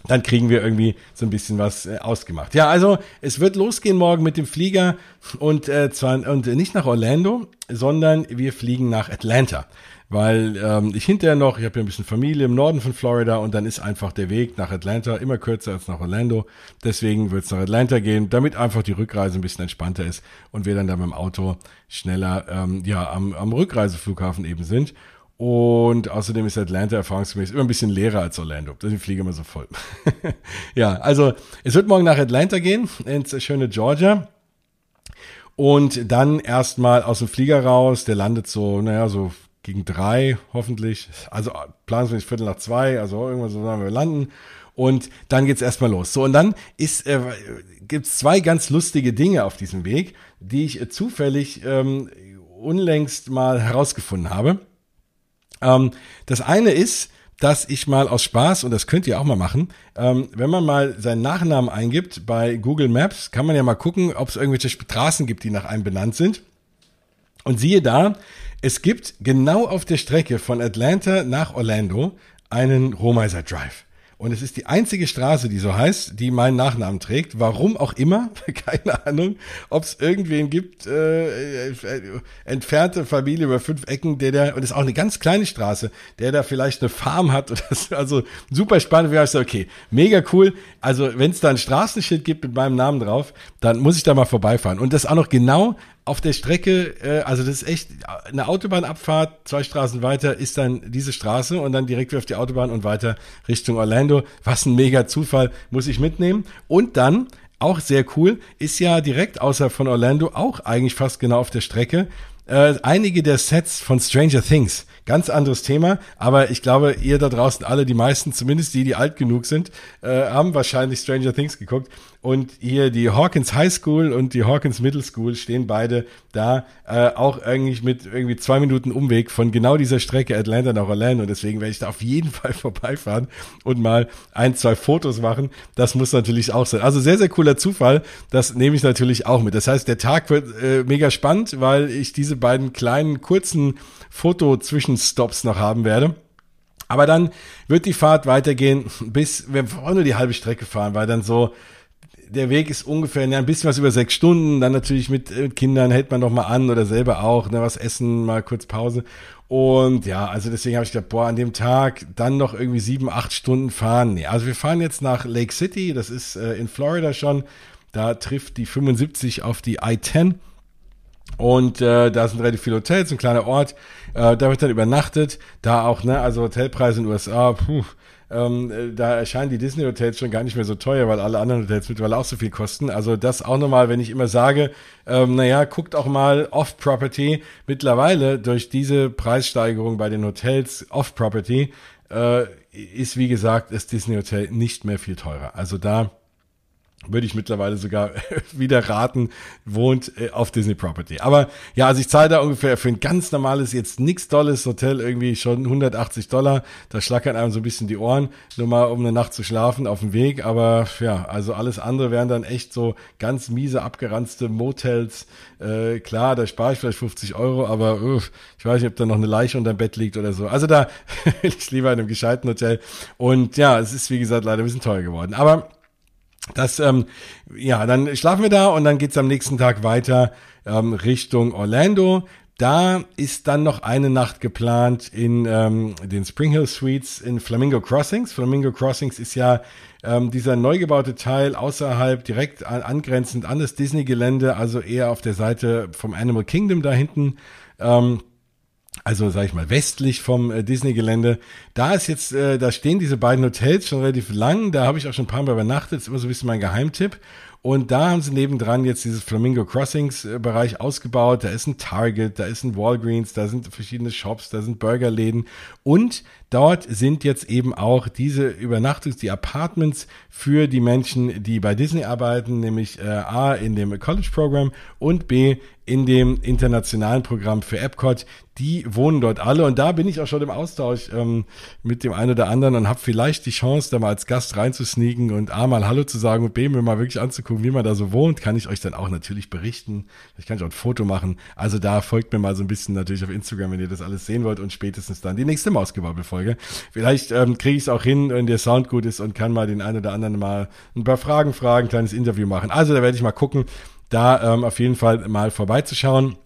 dann kriegen wir irgendwie so ein bisschen was äh, ausgemacht. Ja, also es wird losgehen morgen mit dem Flieger und äh, zwar und nicht nach Orlando, sondern wir fliegen nach Atlanta weil ähm, ich hinterher noch, ich habe ja ein bisschen Familie im Norden von Florida und dann ist einfach der Weg nach Atlanta immer kürzer als nach Orlando. Deswegen wird es nach Atlanta gehen, damit einfach die Rückreise ein bisschen entspannter ist und wir dann da mit dem Auto schneller ähm, ja am, am Rückreiseflughafen eben sind. Und außerdem ist Atlanta erfahrungsgemäß immer ein bisschen leerer als Orlando. Deswegen fliege immer so voll. ja, also es wird morgen nach Atlanta gehen, ins schöne Georgia. Und dann erstmal aus dem Flieger raus, der landet so, naja, so gegen drei hoffentlich. Also planen wir Viertel nach zwei, also irgendwann so werden wir landen. Und dann geht's erstmal los. So, und dann ist, äh, gibt's zwei ganz lustige Dinge auf diesem Weg, die ich äh, zufällig ähm, unlängst mal herausgefunden habe. Ähm, das eine ist, dass ich mal aus Spaß, und das könnt ihr auch mal machen, ähm, wenn man mal seinen Nachnamen eingibt bei Google Maps, kann man ja mal gucken, ob es irgendwelche Straßen gibt, die nach einem benannt sind. Und siehe da, es gibt genau auf der Strecke von Atlanta nach Orlando einen Rohmeiser Drive. Und es ist die einzige Straße, die so heißt, die meinen Nachnamen trägt. Warum auch immer, keine Ahnung, ob es irgendwen gibt, äh, äh, entfernte Familie über fünf Ecken, der da, und es ist auch eine ganz kleine Straße, der da vielleicht eine Farm hat oder so. Also super spannend, wie ich so, okay, mega cool. Also wenn es da ein Straßenschild gibt mit meinem Namen drauf, dann muss ich da mal vorbeifahren. Und das auch noch genau auf der Strecke, äh, also das ist echt eine Autobahnabfahrt, zwei Straßen weiter ist dann diese Straße und dann direkt wieder auf die Autobahn und weiter Richtung Orlando. Was ein mega Zufall, muss ich mitnehmen. Und dann, auch sehr cool, ist ja direkt außer von Orlando auch eigentlich fast genau auf der Strecke äh, einige der Sets von Stranger Things. Ganz anderes Thema, aber ich glaube, ihr da draußen alle, die meisten, zumindest die, die alt genug sind, äh, haben wahrscheinlich Stranger Things geguckt. und hier die Hawkins High School und die Hawkins Middle School stehen beide da, äh, auch eigentlich mit irgendwie zwei Minuten Umweg von genau dieser Strecke Atlanta nach Orlando. Und deswegen werde ich da auf jeden Fall vorbeifahren und mal ein, zwei Fotos machen. Das muss natürlich auch sein. Also sehr, sehr cooler Zufall. Das nehme ich natürlich auch mit. Das heißt, der Tag wird äh, mega spannend, weil ich diese beiden kleinen, kurzen Foto-Zwischenstops noch haben werde. Aber dann wird die Fahrt weitergehen, bis wir wollen nur die halbe Strecke fahren, weil dann so der Weg ist ungefähr ja, ein bisschen was über sechs Stunden. Dann natürlich mit, mit Kindern hält man noch mal an oder selber auch, ne, was essen, mal kurz Pause. Und ja, also deswegen habe ich gedacht, boah, an dem Tag dann noch irgendwie sieben, acht Stunden fahren. Nee, also wir fahren jetzt nach Lake City, das ist äh, in Florida schon. Da trifft die 75 auf die I-10. Und äh, da sind relativ viele Hotels, ein kleiner Ort. Äh, da wird dann übernachtet. Da auch, ne, also Hotelpreise in den USA, puh, ähm, äh, da erscheinen die Disney-Hotels schon gar nicht mehr so teuer, weil alle anderen Hotels mittlerweile auch so viel kosten. Also das auch nochmal, wenn ich immer sage, ähm, naja, guckt auch mal Off-Property. Mittlerweile durch diese Preissteigerung bei den Hotels Off-Property äh, ist, wie gesagt, das Disney-Hotel nicht mehr viel teurer. Also da würde ich mittlerweile sogar wieder raten, wohnt äh, auf Disney Property. Aber ja, also ich zahle da ungefähr für ein ganz normales, jetzt nichts Dolles Hotel irgendwie schon 180 Dollar. Da schlackern einem so ein bisschen die Ohren, nur mal um eine Nacht zu schlafen auf dem Weg. Aber ja, also alles andere wären dann echt so ganz miese, abgeranzte Motels. Äh, klar, da spare ich vielleicht 50 Euro, aber uh, ich weiß nicht, ob da noch eine Leiche unter dem Bett liegt oder so. Also da will ich lieber in einem gescheiten Hotel. Und ja, es ist wie gesagt leider ein bisschen teuer geworden. Aber das, ähm, ja, dann schlafen wir da und dann geht's am nächsten Tag weiter ähm, Richtung Orlando. Da ist dann noch eine Nacht geplant in ähm, den Spring Hill Suites in Flamingo Crossings. Flamingo Crossings ist ja ähm, dieser neu gebaute Teil außerhalb, direkt an, angrenzend an das Disney-Gelände, also eher auf der Seite vom Animal Kingdom da hinten. Ähm, also sage ich mal westlich vom äh, Disney-Gelände. Da ist jetzt, äh, da stehen diese beiden Hotels schon relativ lang. Da habe ich auch schon ein paar Mal übernachtet. Das ist immer so ein bisschen mein Geheimtipp. Und da haben sie nebendran jetzt dieses Flamingo Crossings äh, ausgebaut. Da ist ein Target, da ist ein Walgreens, da sind verschiedene Shops, da sind Burgerläden. Und dort sind jetzt eben auch diese Übernachtungs-, die Apartments für die Menschen, die bei Disney arbeiten, nämlich äh, A in dem College Program und B in dem internationalen Programm für Epcot. Die wohnen dort alle und da bin ich auch schon im Austausch ähm, mit dem einen oder anderen und habe vielleicht die Chance, da mal als Gast reinzusneaken und A mal Hallo zu sagen und B mir mal wirklich anzugucken, wie man da so wohnt. Kann ich euch dann auch natürlich berichten. Ich kann euch auch ein Foto machen. Also da folgt mir mal so ein bisschen natürlich auf Instagram, wenn ihr das alles sehen wollt und spätestens dann die nächste Mausgebabbel-Folge. Vielleicht ähm, kriege ich es auch hin, wenn der Sound gut ist und kann mal den einen oder anderen mal ein paar Fragen fragen, ein kleines Interview machen. Also da werde ich mal gucken da ähm, auf jeden Fall mal vorbeizuschauen.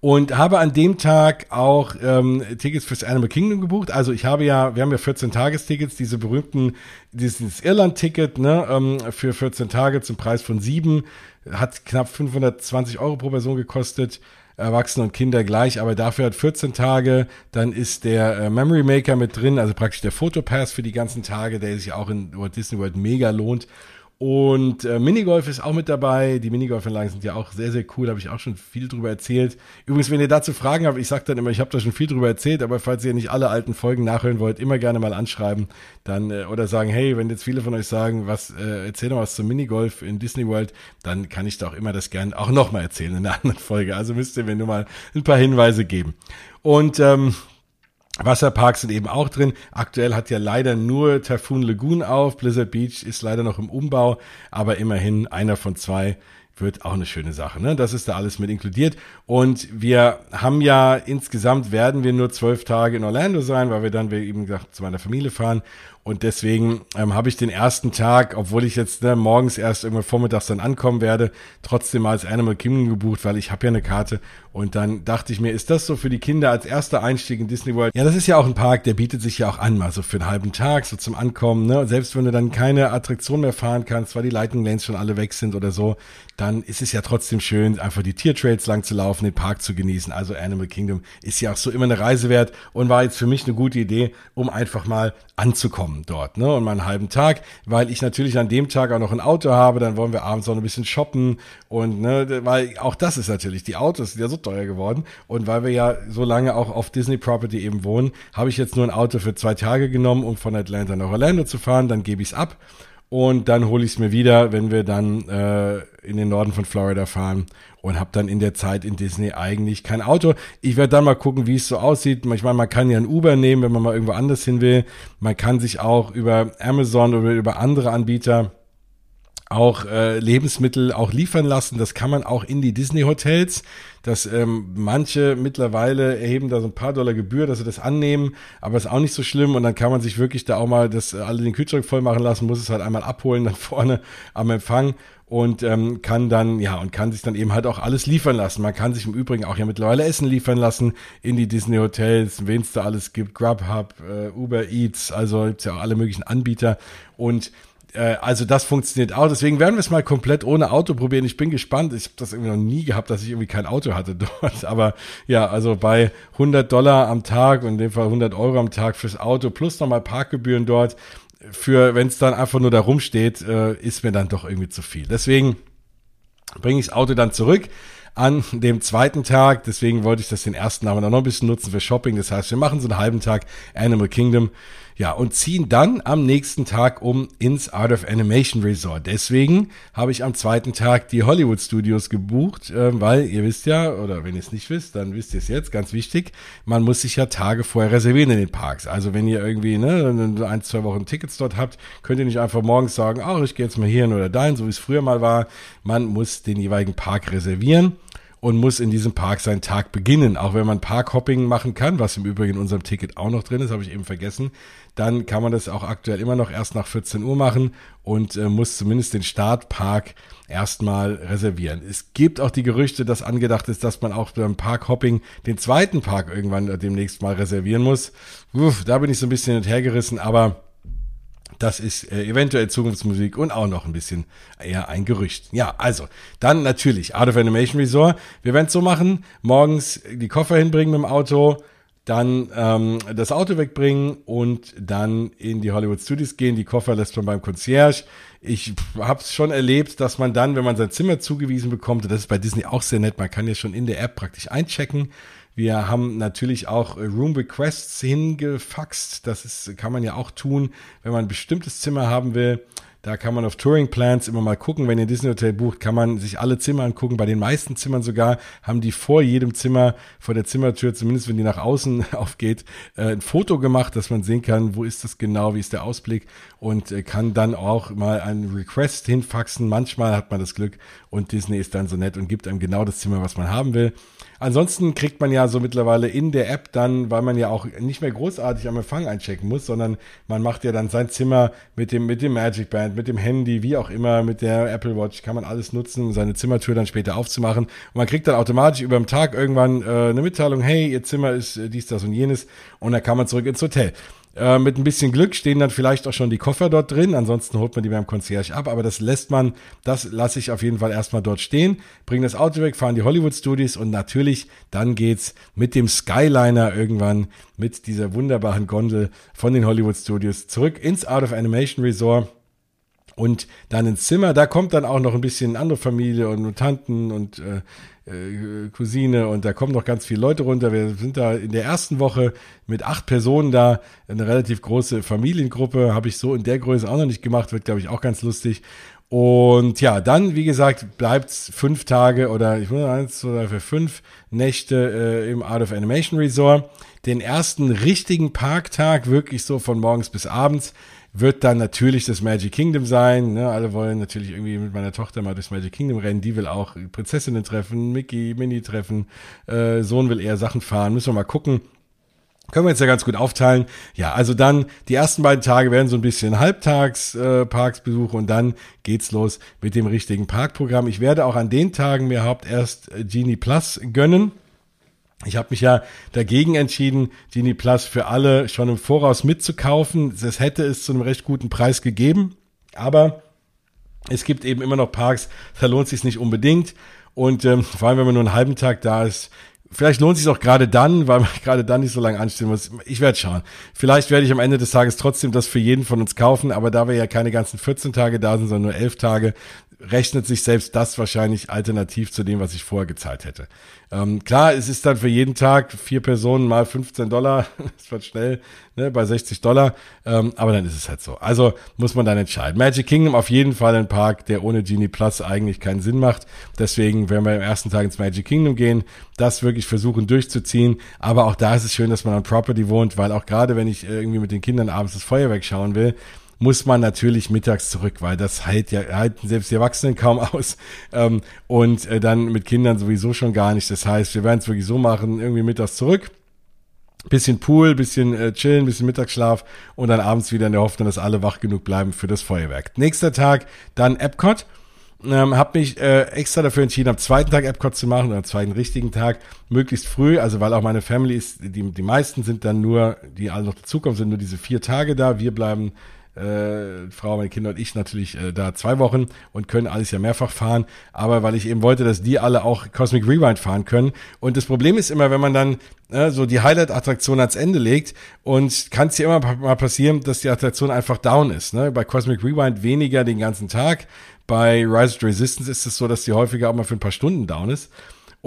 Und habe an dem Tag auch ähm, Tickets fürs Animal Kingdom gebucht. Also ich habe ja, wir haben ja 14 Tagestickets, diese berühmten, dieses Irland-Ticket ne, ähm, für 14 Tage zum Preis von sieben, hat knapp 520 Euro pro Person gekostet. Erwachsene und Kinder gleich, aber dafür hat 14 Tage, dann ist der äh, Memory Maker mit drin, also praktisch der Fotopass für die ganzen Tage, der sich auch in Walt Disney World mega lohnt. Und äh, Minigolf ist auch mit dabei. Die Minigolfanlagen sind ja auch sehr, sehr cool. Habe ich auch schon viel drüber erzählt. Übrigens, wenn ihr dazu Fragen habt, ich sage dann immer, ich habe da schon viel drüber erzählt, aber falls ihr nicht alle alten Folgen nachhören wollt, immer gerne mal anschreiben. Dann, äh, oder sagen, hey, wenn jetzt viele von euch sagen, was, äh, erzähl doch was zum Minigolf in Disney World, dann kann ich da auch immer das gerne auch nochmal erzählen in einer anderen Folge. Also müsst ihr mir nur mal ein paar Hinweise geben. Und ähm, Wasserparks sind eben auch drin. Aktuell hat ja leider nur Typhoon Lagoon auf. Blizzard Beach ist leider noch im Umbau, aber immerhin einer von zwei wird auch eine schöne Sache. Ne? Das ist da alles mit inkludiert. Und wir haben ja insgesamt werden wir nur zwölf Tage in Orlando sein, weil wir dann, wie eben gesagt, zu meiner Familie fahren. Und deswegen ähm, habe ich den ersten Tag, obwohl ich jetzt ne, morgens erst irgendwann vormittags dann ankommen werde, trotzdem mal als Animal Kingdom gebucht, weil ich habe ja eine Karte. Und dann dachte ich mir, ist das so für die Kinder als erster Einstieg in Disney World? Ja, das ist ja auch ein Park, der bietet sich ja auch an, mal so für einen halben Tag, so zum Ankommen. Ne? Selbst wenn du dann keine Attraktion mehr fahren kannst, weil die Lightning Lanes schon alle weg sind oder so, dann ist es ja trotzdem schön, einfach die Tiertrails lang zu laufen, den Park zu genießen. Also Animal Kingdom ist ja auch so immer eine Reise wert und war jetzt für mich eine gute Idee, um einfach mal anzukommen dort, ne? Und mal einen halben Tag, weil ich natürlich an dem Tag auch noch ein Auto habe, dann wollen wir abends noch ein bisschen shoppen und ne, weil auch das ist natürlich, die Autos sind ja so teuer geworden und weil wir ja so lange auch auf Disney Property eben wohnen, habe ich jetzt nur ein Auto für zwei Tage genommen, um von Atlanta nach Orlando zu fahren, dann gebe ich es ab und dann hole ich es mir wieder, wenn wir dann äh, in den Norden von Florida fahren und habe dann in der Zeit in Disney eigentlich kein Auto. Ich werde dann mal gucken, wie es so aussieht. Ich meine, man kann ja ein Uber nehmen, wenn man mal irgendwo anders hin will. Man kann sich auch über Amazon oder über andere Anbieter auch äh, Lebensmittel auch liefern lassen. Das kann man auch in die Disney-Hotels. Dass ähm, manche mittlerweile erheben da so ein paar Dollar Gebühr, dass sie das annehmen, aber ist auch nicht so schlimm. Und dann kann man sich wirklich da auch mal das äh, alle den Kühlschrank voll machen lassen, muss es halt einmal abholen, dann vorne am Empfang und ähm, kann dann, ja, und kann sich dann eben halt auch alles liefern lassen. Man kann sich im Übrigen auch ja mittlerweile Essen liefern lassen in die Disney Hotels, wen es da alles gibt, Grubhub, äh, Uber Eats, also gibt's ja auch alle möglichen Anbieter. Und also das funktioniert auch. Deswegen werden wir es mal komplett ohne Auto probieren. Ich bin gespannt. Ich habe das irgendwie noch nie gehabt, dass ich irgendwie kein Auto hatte dort. Aber ja, also bei 100 Dollar am Tag und in dem Fall 100 Euro am Tag fürs Auto plus nochmal Parkgebühren dort für, wenn es dann einfach nur da rumsteht, äh, ist mir dann doch irgendwie zu viel. Deswegen bringe ich das Auto dann zurück an dem zweiten Tag. Deswegen wollte ich das den ersten aber noch ein bisschen nutzen für Shopping. Das heißt, wir machen so einen halben Tag Animal Kingdom. Ja, und ziehen dann am nächsten Tag um ins Art of Animation Resort. Deswegen habe ich am zweiten Tag die Hollywood Studios gebucht, äh, weil ihr wisst ja, oder wenn ihr es nicht wisst, dann wisst ihr es jetzt, ganz wichtig, man muss sich ja Tage vorher reservieren in den Parks. Also wenn ihr irgendwie ne, ein, zwei Wochen Tickets dort habt, könnt ihr nicht einfach morgens sagen, ach, ich gehe jetzt mal hierhin oder dahin, so wie es früher mal war. Man muss den jeweiligen Park reservieren und muss in diesem Park seinen Tag beginnen. Auch wenn man Parkhopping machen kann, was im Übrigen in unserem Ticket auch noch drin ist, habe ich eben vergessen, dann kann man das auch aktuell immer noch erst nach 14 Uhr machen und äh, muss zumindest den Startpark erstmal reservieren. Es gibt auch die Gerüchte, dass angedacht ist, dass man auch beim Parkhopping den zweiten Park irgendwann demnächst mal reservieren muss. Uff, da bin ich so ein bisschen hinterhergerissen, aber das ist äh, eventuell Zukunftsmusik und auch noch ein bisschen eher ein Gerücht. Ja, also, dann natürlich Art of Animation Resort. Wir werden es so machen, morgens die Koffer hinbringen mit dem Auto, dann ähm, das Auto wegbringen und dann in die Hollywood Studios gehen. Die Koffer lässt man beim Concierge. Ich habe es schon erlebt, dass man dann, wenn man sein Zimmer zugewiesen bekommt, und das ist bei Disney auch sehr nett, man kann ja schon in der App praktisch einchecken wir haben natürlich auch äh, Room Requests hingefaxt. Das ist, kann man ja auch tun, wenn man ein bestimmtes Zimmer haben will. Da kann man auf Touring Plans immer mal gucken. Wenn ihr Disney Hotel bucht, kann man sich alle Zimmer angucken. Bei den meisten Zimmern sogar haben die vor jedem Zimmer, vor der Zimmertür, zumindest wenn die nach außen aufgeht, äh, ein Foto gemacht, dass man sehen kann, wo ist das genau, wie ist der Ausblick und äh, kann dann auch mal einen Request hinfaxen. Manchmal hat man das Glück und Disney ist dann so nett und gibt einem genau das Zimmer, was man haben will. Ansonsten kriegt man ja so mittlerweile in der App dann, weil man ja auch nicht mehr großartig am Empfang einchecken muss, sondern man macht ja dann sein Zimmer mit dem, mit dem Magic Band, mit dem Handy, wie auch immer, mit der Apple Watch, kann man alles nutzen, um seine Zimmertür dann später aufzumachen. Und man kriegt dann automatisch über den Tag irgendwann äh, eine Mitteilung, hey, ihr Zimmer ist äh, dies, das und jenes und dann kann man zurück ins Hotel. Äh, mit ein bisschen Glück stehen dann vielleicht auch schon die Koffer dort drin. Ansonsten holt man die beim Concierge ab. Aber das lässt man, das lasse ich auf jeden Fall erstmal dort stehen. Bringen das Auto weg, fahren die Hollywood Studios und natürlich dann geht's mit dem Skyliner irgendwann mit dieser wunderbaren Gondel von den Hollywood Studios zurück ins Art of Animation Resort und dann ins Zimmer. Da kommt dann auch noch ein bisschen andere Familie und Tanten und äh, äh, Cousine und da kommen noch ganz viele Leute runter. Wir sind da in der ersten Woche mit acht Personen da, eine relativ große Familiengruppe, habe ich so in der Größe auch noch nicht gemacht, wird glaube ich auch ganz lustig. Und ja, dann, wie gesagt, bleibt's fünf Tage oder ich muss eins oder für fünf Nächte äh, im Art of Animation Resort. Den ersten richtigen Parktag, wirklich so von morgens bis abends, wird dann natürlich das Magic Kingdom sein. Ne? Alle wollen natürlich irgendwie mit meiner Tochter mal durchs Magic Kingdom rennen. Die will auch Prinzessinnen treffen, Mickey, Minnie treffen. Äh, Sohn will eher Sachen fahren. Müssen wir mal gucken. Können wir jetzt ja ganz gut aufteilen. Ja, also dann die ersten beiden Tage werden so ein bisschen Halbtagsparksbesuche äh, und dann geht's los mit dem richtigen Parkprogramm. Ich werde auch an den Tagen mir haupt erst äh, Genie Plus gönnen. Ich habe mich ja dagegen entschieden, Genie Plus für alle schon im Voraus mitzukaufen. Das hätte es zu einem recht guten Preis gegeben, aber es gibt eben immer noch Parks, da lohnt sich nicht unbedingt. Und ähm, vor allem, wenn man nur einen halben Tag da ist, Vielleicht lohnt sich auch gerade dann, weil man gerade dann nicht so lange anstehen muss. Ich werde schauen. Vielleicht werde ich am Ende des Tages trotzdem das für jeden von uns kaufen, aber da wir ja keine ganzen 14 Tage da sind, sondern nur 11 Tage, rechnet sich selbst das wahrscheinlich alternativ zu dem, was ich vorher gezahlt hätte. Ähm, klar, es ist dann für jeden Tag vier Personen mal 15 Dollar, das wird schnell ne, bei 60 Dollar, ähm, aber dann ist es halt so. Also muss man dann entscheiden. Magic Kingdom auf jeden Fall ein Park, der ohne Genie Plus eigentlich keinen Sinn macht. Deswegen werden wir am ersten Tag ins Magic Kingdom gehen, das wirklich versuchen durchzuziehen. Aber auch da ist es schön, dass man an Property wohnt, weil auch gerade wenn ich irgendwie mit den Kindern abends das Feuerwerk schauen will, muss man natürlich mittags zurück, weil das hält ja halten selbst die Erwachsenen kaum aus ähm, und äh, dann mit Kindern sowieso schon gar nicht. Das heißt, wir werden es wirklich so machen, irgendwie mittags zurück, bisschen Pool, bisschen äh, chillen, bisschen Mittagsschlaf und dann abends wieder in der Hoffnung, dass alle wach genug bleiben für das Feuerwerk. Nächster Tag dann Epcot. Ähm, habe mich äh, extra dafür entschieden, am zweiten Tag Epcot zu machen, oder am zweiten richtigen Tag, möglichst früh, also weil auch meine Family ist, die, die meisten sind dann nur, die alle noch dazukommen, sind nur diese vier Tage da. Wir bleiben äh, Frau, meine Kinder und ich natürlich äh, da zwei Wochen und können alles ja mehrfach fahren. Aber weil ich eben wollte, dass die alle auch Cosmic Rewind fahren können. Und das Problem ist immer, wenn man dann äh, so die Highlight-Attraktion ans Ende legt und kann es ja immer mal passieren, dass die Attraktion einfach down ist. Ne? Bei Cosmic Rewind weniger den ganzen Tag. Bei Rise of Resistance ist es so, dass die häufiger auch mal für ein paar Stunden down ist.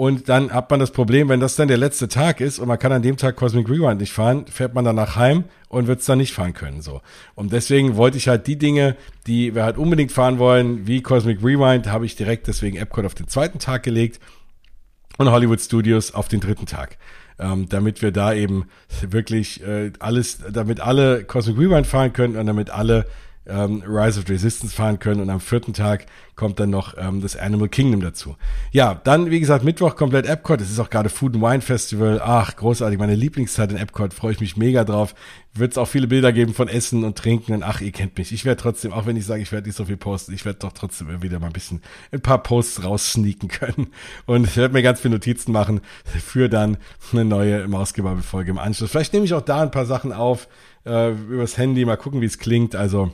Und dann hat man das Problem, wenn das dann der letzte Tag ist und man kann an dem Tag Cosmic Rewind nicht fahren, fährt man danach heim und wird es dann nicht fahren können. So. Und deswegen wollte ich halt die Dinge, die wir halt unbedingt fahren wollen, wie Cosmic Rewind, habe ich direkt deswegen Epcot auf den zweiten Tag gelegt und Hollywood Studios auf den dritten Tag. Ähm, damit wir da eben wirklich äh, alles, damit alle Cosmic Rewind fahren können und damit alle ähm, Rise of Resistance fahren können und am vierten Tag kommt dann noch ähm, das Animal Kingdom dazu. Ja, dann wie gesagt Mittwoch komplett Epcot. Es ist auch gerade Food and Wine Festival. Ach, großartig, meine Lieblingszeit in Epcot. Freue ich mich mega drauf. Wird es auch viele Bilder geben von Essen und Trinken. Und ach, ihr kennt mich. Ich werde trotzdem, auch wenn ich sage, ich werde nicht so viel posten, ich werde doch trotzdem wieder mal ein bisschen ein paar Posts raussneaken können. Und ich werde mir ganz viele Notizen machen für dann eine neue Mausgebabbel-Folge im Anschluss. Vielleicht nehme ich auch da ein paar Sachen auf äh, übers Handy, mal gucken, wie es klingt. Also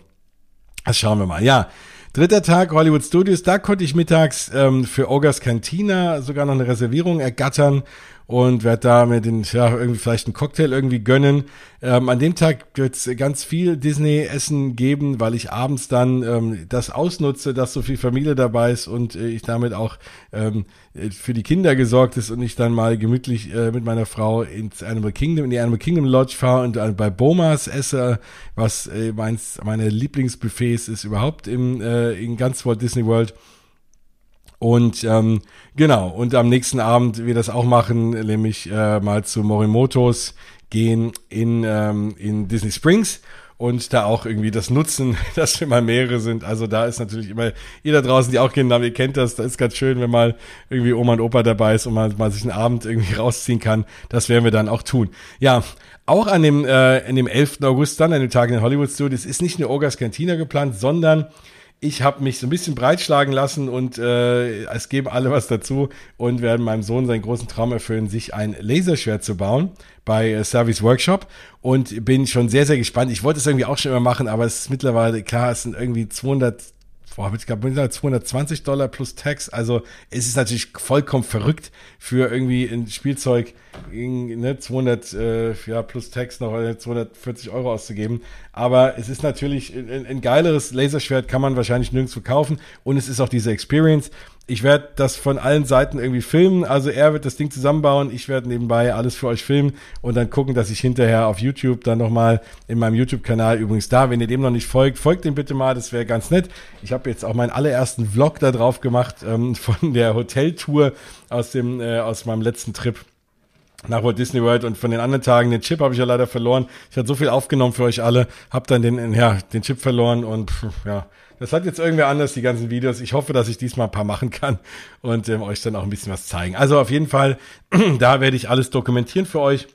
das schauen wir mal. Ja, dritter Tag Hollywood Studios. Da konnte ich mittags ähm, für Ogers Cantina sogar noch eine Reservierung ergattern und werde da mir den, ja, irgendwie vielleicht einen Cocktail irgendwie gönnen. Ähm, an dem Tag wird es ganz viel Disney-Essen geben, weil ich abends dann ähm, das ausnutze, dass so viel Familie dabei ist und äh, ich damit auch ähm, für die Kinder gesorgt ist und ich dann mal gemütlich äh, mit meiner Frau ins Animal Kingdom, in die Animal Kingdom Lodge fahre und äh, bei Bomas esse, was äh, meins, meine Lieblingsbuffets ist überhaupt im, äh, in ganz Walt Disney World. Und ähm, genau, und am nächsten Abend wir das auch machen, nämlich äh, mal zu Morimotos gehen in, ähm, in Disney Springs und da auch irgendwie das nutzen, dass wir mal mehrere sind. Also da ist natürlich immer, ihr da draußen, die auch Kinder haben, ihr kennt das, da ist ganz schön, wenn mal irgendwie Oma und Opa dabei ist und man mal sich einen Abend irgendwie rausziehen kann. Das werden wir dann auch tun. Ja, auch an dem, äh, in dem 11. August dann, an dem Tag in den Hollywood Studios, ist nicht eine Orgas Cantina geplant, sondern ich habe mich so ein bisschen breitschlagen lassen und äh, es geben alle was dazu und werden meinem Sohn seinen großen Traum erfüllen, sich ein Laserschwert zu bauen bei äh, Service Workshop und bin schon sehr, sehr gespannt. Ich wollte es irgendwie auch schon immer machen, aber es ist mittlerweile, klar, es sind irgendwie 200 boah, ich glaube, 220 Dollar plus Tax. Also es ist natürlich vollkommen verrückt für irgendwie ein Spielzeug ne, 200 äh, ja, plus Tax noch 240 Euro auszugeben. Aber es ist natürlich ein, ein geileres Laserschwert kann man wahrscheinlich nirgendwo kaufen und es ist auch diese Experience ich werde das von allen Seiten irgendwie filmen. Also er wird das Ding zusammenbauen, ich werde nebenbei alles für euch filmen und dann gucken, dass ich hinterher auf YouTube dann nochmal in meinem YouTube-Kanal übrigens da, wenn ihr dem noch nicht folgt, folgt dem bitte mal, das wäre ganz nett. Ich habe jetzt auch meinen allerersten Vlog da drauf gemacht ähm, von der Hoteltour aus dem äh, aus meinem letzten Trip nach Walt Disney World und von den anderen Tagen, den Chip habe ich ja leider verloren. Ich hatte so viel aufgenommen für euch alle, habe dann den, ja, den Chip verloren und ja, das hat jetzt irgendwer anders, die ganzen Videos. Ich hoffe, dass ich diesmal ein paar machen kann und ähm, euch dann auch ein bisschen was zeigen. Also auf jeden Fall, da werde ich alles dokumentieren für euch.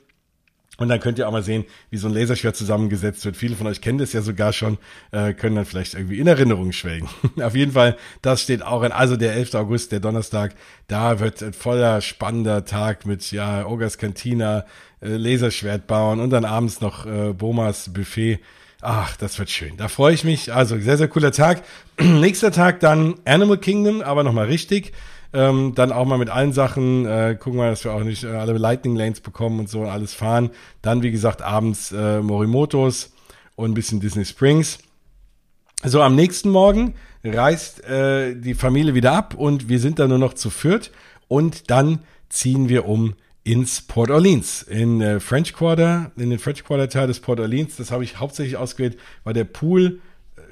Und dann könnt ihr auch mal sehen, wie so ein Laserschwert zusammengesetzt wird. Viele von euch kennen das ja sogar schon, äh, können dann vielleicht irgendwie in Erinnerung schwelgen. Auf jeden Fall, das steht auch in, also der 11. August, der Donnerstag, da wird ein voller spannender Tag mit, ja, Ogers Cantina, äh, Laserschwert bauen und dann abends noch äh, Bomas Buffet. Ach, das wird schön. Da freue ich mich. Also sehr, sehr cooler Tag. Nächster Tag dann Animal Kingdom, aber nochmal richtig. Ähm, dann auch mal mit allen Sachen äh, gucken wir, dass wir auch nicht äh, alle Lightning Lanes bekommen und so und alles fahren. Dann, wie gesagt, abends äh, Morimotos und ein bisschen Disney Springs. So, am nächsten Morgen reist äh, die Familie wieder ab und wir sind da nur noch zu viert und dann ziehen wir um ins Port Orleans, in äh, French Quarter, in den French Quarter Teil des Port Orleans. Das habe ich hauptsächlich ausgewählt, weil der Pool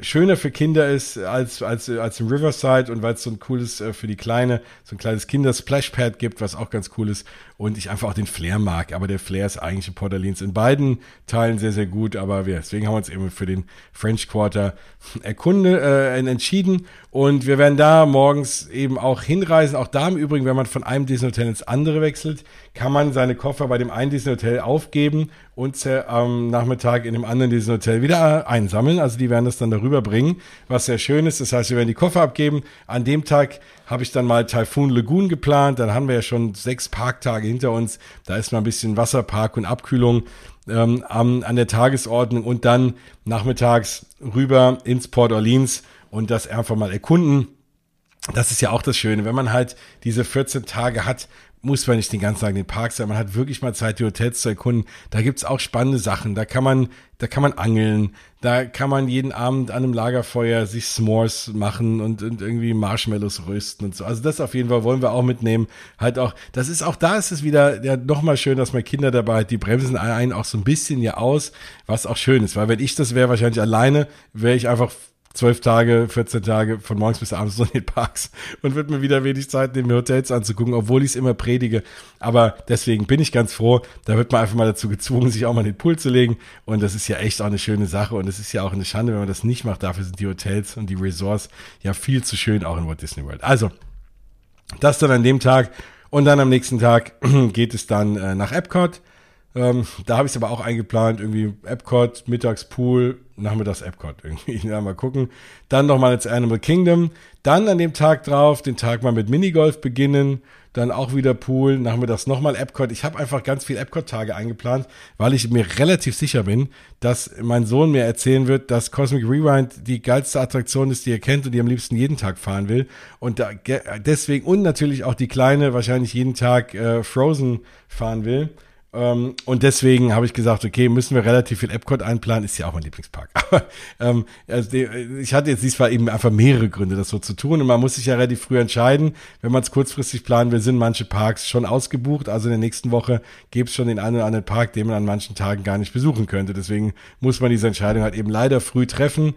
schöner für Kinder ist als, als, als im Riverside und weil es so ein cooles äh, für die Kleine, so ein kleines Kinder-Splashpad gibt, was auch ganz cool ist und ich einfach auch den Flair mag. Aber der Flair ist eigentlich in Port Orleans in beiden Teilen sehr, sehr gut, aber wir, deswegen haben wir uns eben für den French Quarter erkunde, äh, entschieden und wir werden da morgens eben auch hinreisen. Auch da im Übrigen, wenn man von einem Disney Hotel ins andere wechselt, kann man seine Koffer bei dem einen Disney Hotel aufgeben und äh, am Nachmittag in dem anderen Disney Hotel wieder einsammeln. Also die werden das dann darüber bringen, was sehr schön ist. Das heißt, wir werden die Koffer abgeben. An dem Tag habe ich dann mal Typhoon Lagoon geplant. Dann haben wir ja schon sechs Parktage hinter uns. Da ist mal ein bisschen Wasserpark und Abkühlung ähm, an, an der Tagesordnung und dann nachmittags rüber ins Port Orleans und das einfach mal erkunden. Das ist ja auch das Schöne, wenn man halt diese 14 Tage hat, muss man nicht den ganzen Tag in den Park sein. Man hat wirklich mal Zeit, die Hotels zu erkunden. Da gibt's auch spannende Sachen. Da kann man, da kann man angeln. Da kann man jeden Abend an einem Lagerfeuer sich S'mores machen und, und irgendwie Marshmallows rösten und so. Also das auf jeden Fall wollen wir auch mitnehmen. Halt auch, das ist auch da ist es wieder ja nochmal schön, dass man Kinder dabei hat. Die bremsen einen auch so ein bisschen ja aus, was auch schön ist. Weil wenn ich das wäre, wahrscheinlich alleine, wäre ich einfach zwölf Tage, 14 Tage von morgens bis abends so in den Parks und wird mir wieder wenig Zeit nehmen, mir Hotels anzugucken, obwohl ich es immer predige. Aber deswegen bin ich ganz froh, da wird man einfach mal dazu gezwungen, sich auch mal in den Pool zu legen. Und das ist ja echt auch eine schöne Sache und es ist ja auch eine Schande, wenn man das nicht macht. Dafür sind die Hotels und die Resorts ja viel zu schön, auch in Walt Disney World. Also, das dann an dem Tag und dann am nächsten Tag geht es dann äh, nach Epcot. Ähm, da habe ich es aber auch eingeplant, irgendwie Epcot, Mittagspool, nachmittags Epcot irgendwie. Ja, mal gucken. Dann nochmal ins Animal Kingdom. Dann an dem Tag drauf, den Tag mal mit Minigolf beginnen. Dann auch wieder Pool, nachmittags nochmal Epcot. Ich habe einfach ganz viel Epcot-Tage eingeplant, weil ich mir relativ sicher bin, dass mein Sohn mir erzählen wird, dass Cosmic Rewind die geilste Attraktion ist, die er kennt und die am liebsten jeden Tag fahren will. Und da, deswegen und natürlich auch die Kleine wahrscheinlich jeden Tag äh, Frozen fahren will. Ähm, und deswegen habe ich gesagt, okay, müssen wir relativ viel Epcot einplanen, ist ja auch mein Lieblingspark. Aber ähm, also die, ich hatte jetzt diesmal eben einfach mehrere Gründe, das so zu tun. Und man muss sich ja relativ früh entscheiden, wenn man es kurzfristig planen will, sind manche Parks schon ausgebucht. Also in der nächsten Woche gäbe es schon den einen oder anderen Park, den man an manchen Tagen gar nicht besuchen könnte. Deswegen muss man diese Entscheidung halt eben leider früh treffen.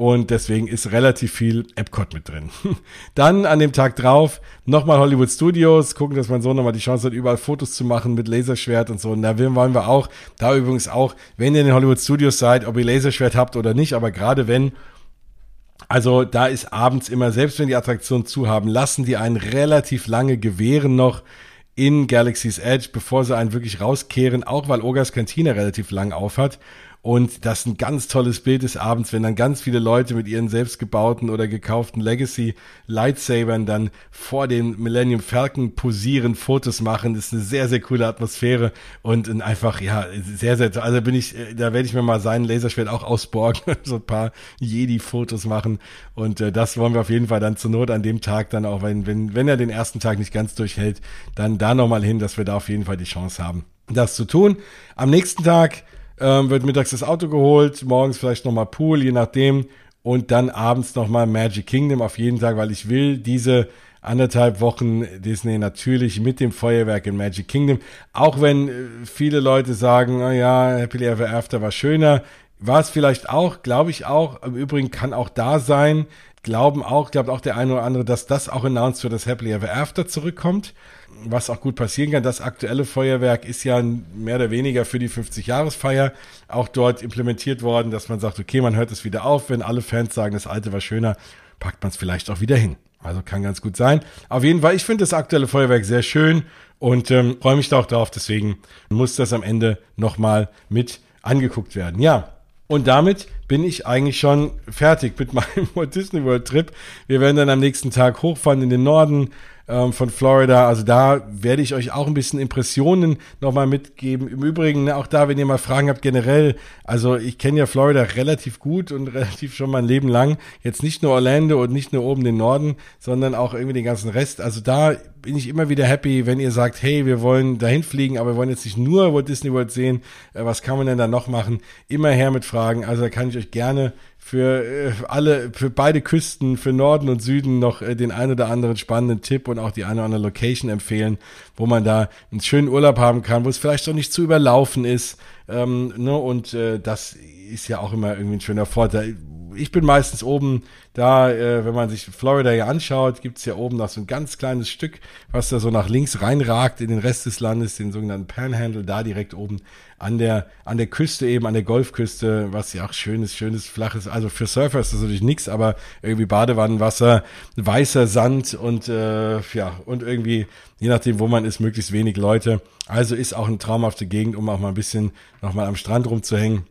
Und deswegen ist relativ viel Epcot mit drin. Dann an dem Tag drauf nochmal Hollywood Studios, gucken, dass mein Sohn nochmal die Chance hat, überall Fotos zu machen mit Laserschwert und so. Und da wollen wir auch, da übrigens auch, wenn ihr in den Hollywood Studios seid, ob ihr Laserschwert habt oder nicht, aber gerade wenn, also da ist abends immer, selbst wenn die Attraktionen zu haben, lassen die einen relativ lange gewähren noch in Galaxy's Edge, bevor sie einen wirklich rauskehren, auch weil Ogas Kantine relativ lang aufhat. Und das ist ein ganz tolles Bild des Abends, wenn dann ganz viele Leute mit ihren selbstgebauten oder gekauften Legacy Lightsabern dann vor den Millennium Falcon posieren, Fotos machen. Das ist eine sehr, sehr coole Atmosphäre und einfach, ja, sehr, sehr, also bin ich, da werde ich mir mal seinen Laserschwert auch ausborgen, so ein paar Jedi-Fotos machen. Und äh, das wollen wir auf jeden Fall dann zur Not an dem Tag dann auch, wenn, wenn, wenn er den ersten Tag nicht ganz durchhält, dann da nochmal hin, dass wir da auf jeden Fall die Chance haben, das zu tun. Am nächsten Tag ähm, wird mittags das Auto geholt, morgens vielleicht nochmal Pool, je nachdem. Und dann abends nochmal Magic Kingdom auf jeden Tag, weil ich will diese anderthalb Wochen Disney natürlich mit dem Feuerwerk in Magic Kingdom. Auch wenn äh, viele Leute sagen, oh ja, Happily Ever After war schöner. War es vielleicht auch, glaube ich auch. Im Übrigen kann auch da sein. Glauben auch, glaubt auch der eine oder andere, dass das auch announced wird, dass Happily Ever After zurückkommt was auch gut passieren kann. Das aktuelle Feuerwerk ist ja mehr oder weniger für die 50-Jahresfeier auch dort implementiert worden, dass man sagt, okay, man hört es wieder auf, wenn alle Fans sagen, das alte war schöner, packt man es vielleicht auch wieder hin. Also kann ganz gut sein. Auf jeden Fall, ich finde das aktuelle Feuerwerk sehr schön und ähm, freue mich da auch drauf. Deswegen muss das am Ende nochmal mit angeguckt werden. Ja, und damit bin ich eigentlich schon fertig mit meinem Walt Disney World Trip. Wir werden dann am nächsten Tag hochfahren in den Norden, ähm, von Florida. Also da werde ich euch auch ein bisschen Impressionen nochmal mitgeben. Im Übrigen, ne, auch da, wenn ihr mal Fragen habt, generell, also ich kenne ja Florida relativ gut und relativ schon mein Leben lang. Jetzt nicht nur Orlando und nicht nur oben den Norden, sondern auch irgendwie den ganzen Rest. Also da bin ich immer wieder happy, wenn ihr sagt, hey, wir wollen dahin fliegen, aber wir wollen jetzt nicht nur Walt Disney World sehen. Äh, was kann man denn da noch machen? Immer her mit Fragen. Also da kann ich euch gerne für äh, alle, für beide Küsten, für Norden und Süden noch äh, den ein oder anderen spannenden Tipp und auch die eine oder andere Location empfehlen, wo man da einen schönen Urlaub haben kann, wo es vielleicht auch nicht zu überlaufen ist. Ähm, ne? Und äh, das ist ja auch immer irgendwie ein schöner Vorteil ich bin meistens oben da, äh, wenn man sich Florida hier anschaut, gibt's ja oben noch so ein ganz kleines Stück, was da so nach links reinragt in den Rest des Landes, den sogenannten Panhandle, da direkt oben an der, an der Küste eben, an der Golfküste, was ja auch schönes, schönes, flaches, also für Surfer ist das natürlich nichts, aber irgendwie Badewannenwasser, weißer Sand und äh, ja, und irgendwie, je nachdem, wo man ist, möglichst wenig Leute. Also ist auch eine traumhafte Gegend, um auch mal ein bisschen nochmal am Strand rumzuhängen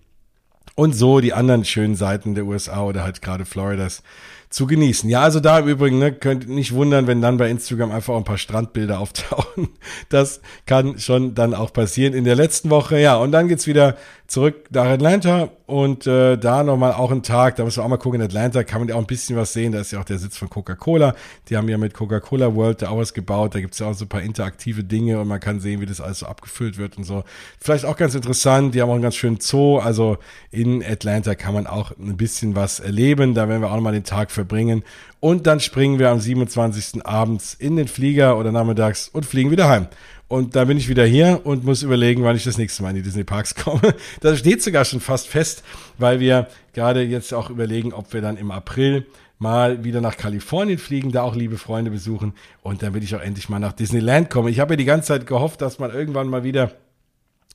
und so die anderen schönen Seiten der USA oder halt gerade Floridas zu genießen. Ja, also da im Übrigen, ne, könnt nicht wundern, wenn dann bei Instagram einfach ein paar Strandbilder auftauchen. Das kann schon dann auch passieren in der letzten Woche. Ja, und dann geht's wieder zurück nach Atlanta und äh, da nochmal auch ein Tag, da müssen wir auch mal gucken, in Atlanta kann man ja auch ein bisschen was sehen, da ist ja auch der Sitz von Coca-Cola, die haben ja mit Coca-Cola World da auch was gebaut, da gibt's ja auch so ein paar interaktive Dinge und man kann sehen, wie das alles so abgefüllt wird und so. Vielleicht auch ganz interessant, die haben auch einen ganz schönen Zoo, also in Atlanta kann man auch ein bisschen was erleben, da werden wir auch nochmal den Tag verbringen. Und dann springen wir am 27. abends in den Flieger oder nachmittags und fliegen wieder heim. Und da bin ich wieder hier und muss überlegen, wann ich das nächste Mal in die Disney Parks komme. Das steht sogar schon fast fest, weil wir gerade jetzt auch überlegen, ob wir dann im April mal wieder nach Kalifornien fliegen, da auch liebe Freunde besuchen und dann will ich auch endlich mal nach Disneyland kommen. Ich habe ja die ganze Zeit gehofft, dass man irgendwann mal wieder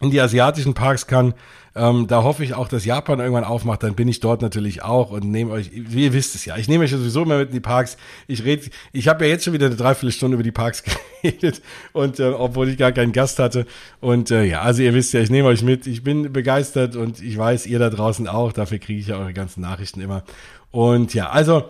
in die asiatischen Parks kann. Ähm, da hoffe ich auch, dass Japan irgendwann aufmacht. Dann bin ich dort natürlich auch und nehme euch, ihr wisst es ja, ich nehme euch sowieso immer mit in die Parks. Ich rede, ich habe ja jetzt schon wieder eine Dreiviertelstunde über die Parks geredet und äh, obwohl ich gar keinen Gast hatte. Und äh, ja, also ihr wisst ja, ich nehme euch mit. Ich bin begeistert und ich weiß, ihr da draußen auch. Dafür kriege ich ja eure ganzen Nachrichten immer. Und ja, also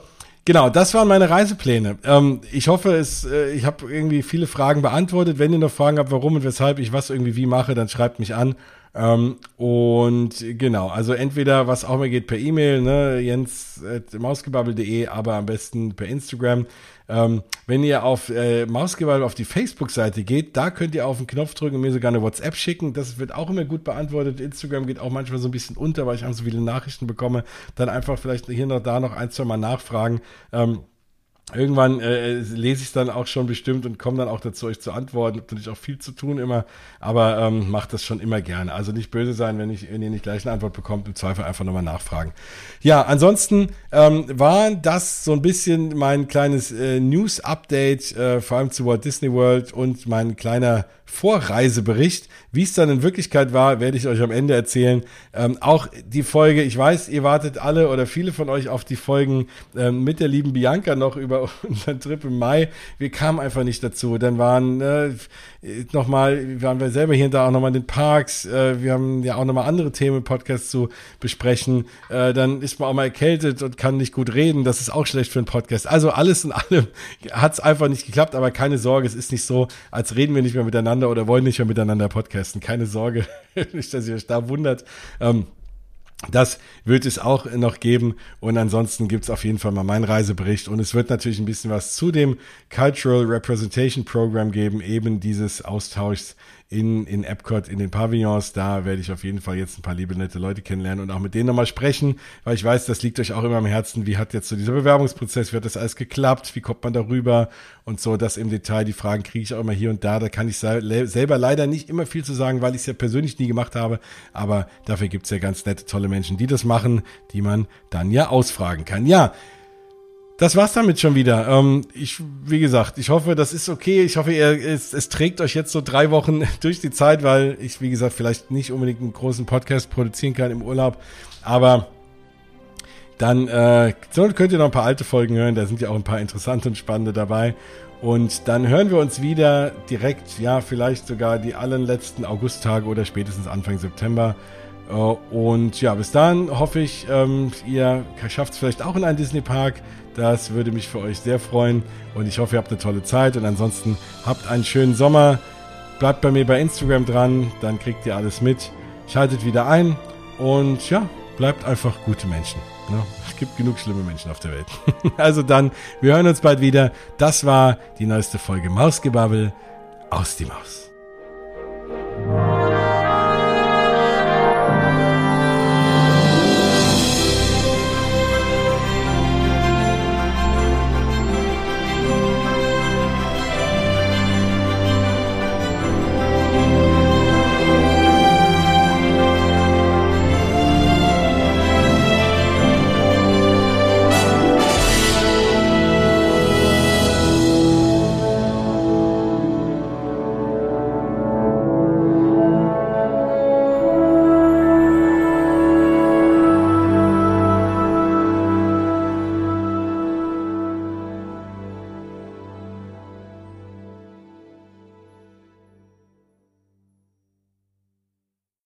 Genau, das waren meine Reisepläne. Ähm, ich hoffe, es, äh, ich habe irgendwie viele Fragen beantwortet. Wenn ihr noch Fragen habt, warum und weshalb ich was irgendwie wie mache, dann schreibt mich an. Ähm, und genau, also entweder was auch immer geht per E-Mail, ne, jens.mausgebabbel.de, aber am besten per Instagram. Ähm, wenn ihr auf äh, Mausgebabbel auf die Facebook-Seite geht, da könnt ihr auf den Knopf drücken und mir sogar eine WhatsApp schicken. Das wird auch immer gut beantwortet. Instagram geht auch manchmal so ein bisschen unter, weil ich auch so viele Nachrichten bekomme. Dann einfach vielleicht hier noch da noch ein, zwei Mal nachfragen. Ähm, Irgendwann äh, lese ich es dann auch schon bestimmt und komme dann auch dazu, euch zu antworten. Hab natürlich auch viel zu tun immer, aber ähm, macht das schon immer gerne. Also nicht böse sein, wenn, ich, wenn ihr nicht gleich eine Antwort bekommt, im Zweifel einfach nochmal nachfragen. Ja, ansonsten ähm, war das so ein bisschen mein kleines äh, News-Update, äh, vor allem zu Walt Disney World und mein kleiner Vorreisebericht. Wie es dann in Wirklichkeit war, werde ich euch am Ende erzählen. Ähm, auch die Folge, ich weiß, ihr wartet alle oder viele von euch auf die Folgen ähm, mit der lieben Bianca noch über unseren Trip im Mai. Wir kamen einfach nicht dazu. Dann waren äh, nochmal, waren wir selber hier und da auch nochmal in den Parks. Äh, wir haben ja auch nochmal andere Themen im Podcast zu besprechen. Äh, dann ist man auch mal erkältet und kann nicht gut reden. Das ist auch schlecht für einen Podcast. Also alles in allem hat es einfach nicht geklappt, aber keine Sorge, es ist nicht so, als reden wir nicht mehr miteinander oder wollen nicht mehr miteinander podcasten. Keine Sorge, nicht, dass ihr euch da wundert. Ähm, das wird es auch noch geben. Und ansonsten gibt es auf jeden Fall mal meinen Reisebericht. Und es wird natürlich ein bisschen was zu dem Cultural Representation Program geben, eben dieses Austauschs in, in Epcot, in den Pavillons. Da werde ich auf jeden Fall jetzt ein paar liebe, nette Leute kennenlernen und auch mit denen nochmal sprechen, weil ich weiß, das liegt euch auch immer am Herzen. Wie hat jetzt so dieser Bewerbungsprozess, wie hat das alles geklappt? Wie kommt man darüber? Und so, das im Detail, die Fragen kriege ich auch immer hier und da. Da kann ich selber leider nicht immer viel zu sagen, weil ich es ja persönlich nie gemacht habe. Aber dafür gibt es ja ganz nette, tolle Menschen, die das machen, die man dann ja ausfragen kann. Ja, das war's damit schon wieder. Ähm, ich, wie gesagt, ich hoffe, das ist okay. Ich hoffe, ihr, es, es trägt euch jetzt so drei Wochen durch die Zeit, weil ich, wie gesagt, vielleicht nicht unbedingt einen großen Podcast produzieren kann im Urlaub. Aber dann äh, könnt ihr noch ein paar alte Folgen hören. Da sind ja auch ein paar interessante und spannende dabei. Und dann hören wir uns wieder direkt, ja, vielleicht sogar die allerletzten Augusttage oder spätestens Anfang September. Äh, und ja, bis dann hoffe ich, ähm, ihr schafft es vielleicht auch in einen Disney Park. Das würde mich für euch sehr freuen und ich hoffe, ihr habt eine tolle Zeit und ansonsten habt einen schönen Sommer. Bleibt bei mir bei Instagram dran, dann kriegt ihr alles mit. Schaltet wieder ein und ja, bleibt einfach gute Menschen. Ne? Es gibt genug schlimme Menschen auf der Welt. also dann, wir hören uns bald wieder. Das war die neueste Folge Mausgebabbel aus die Maus.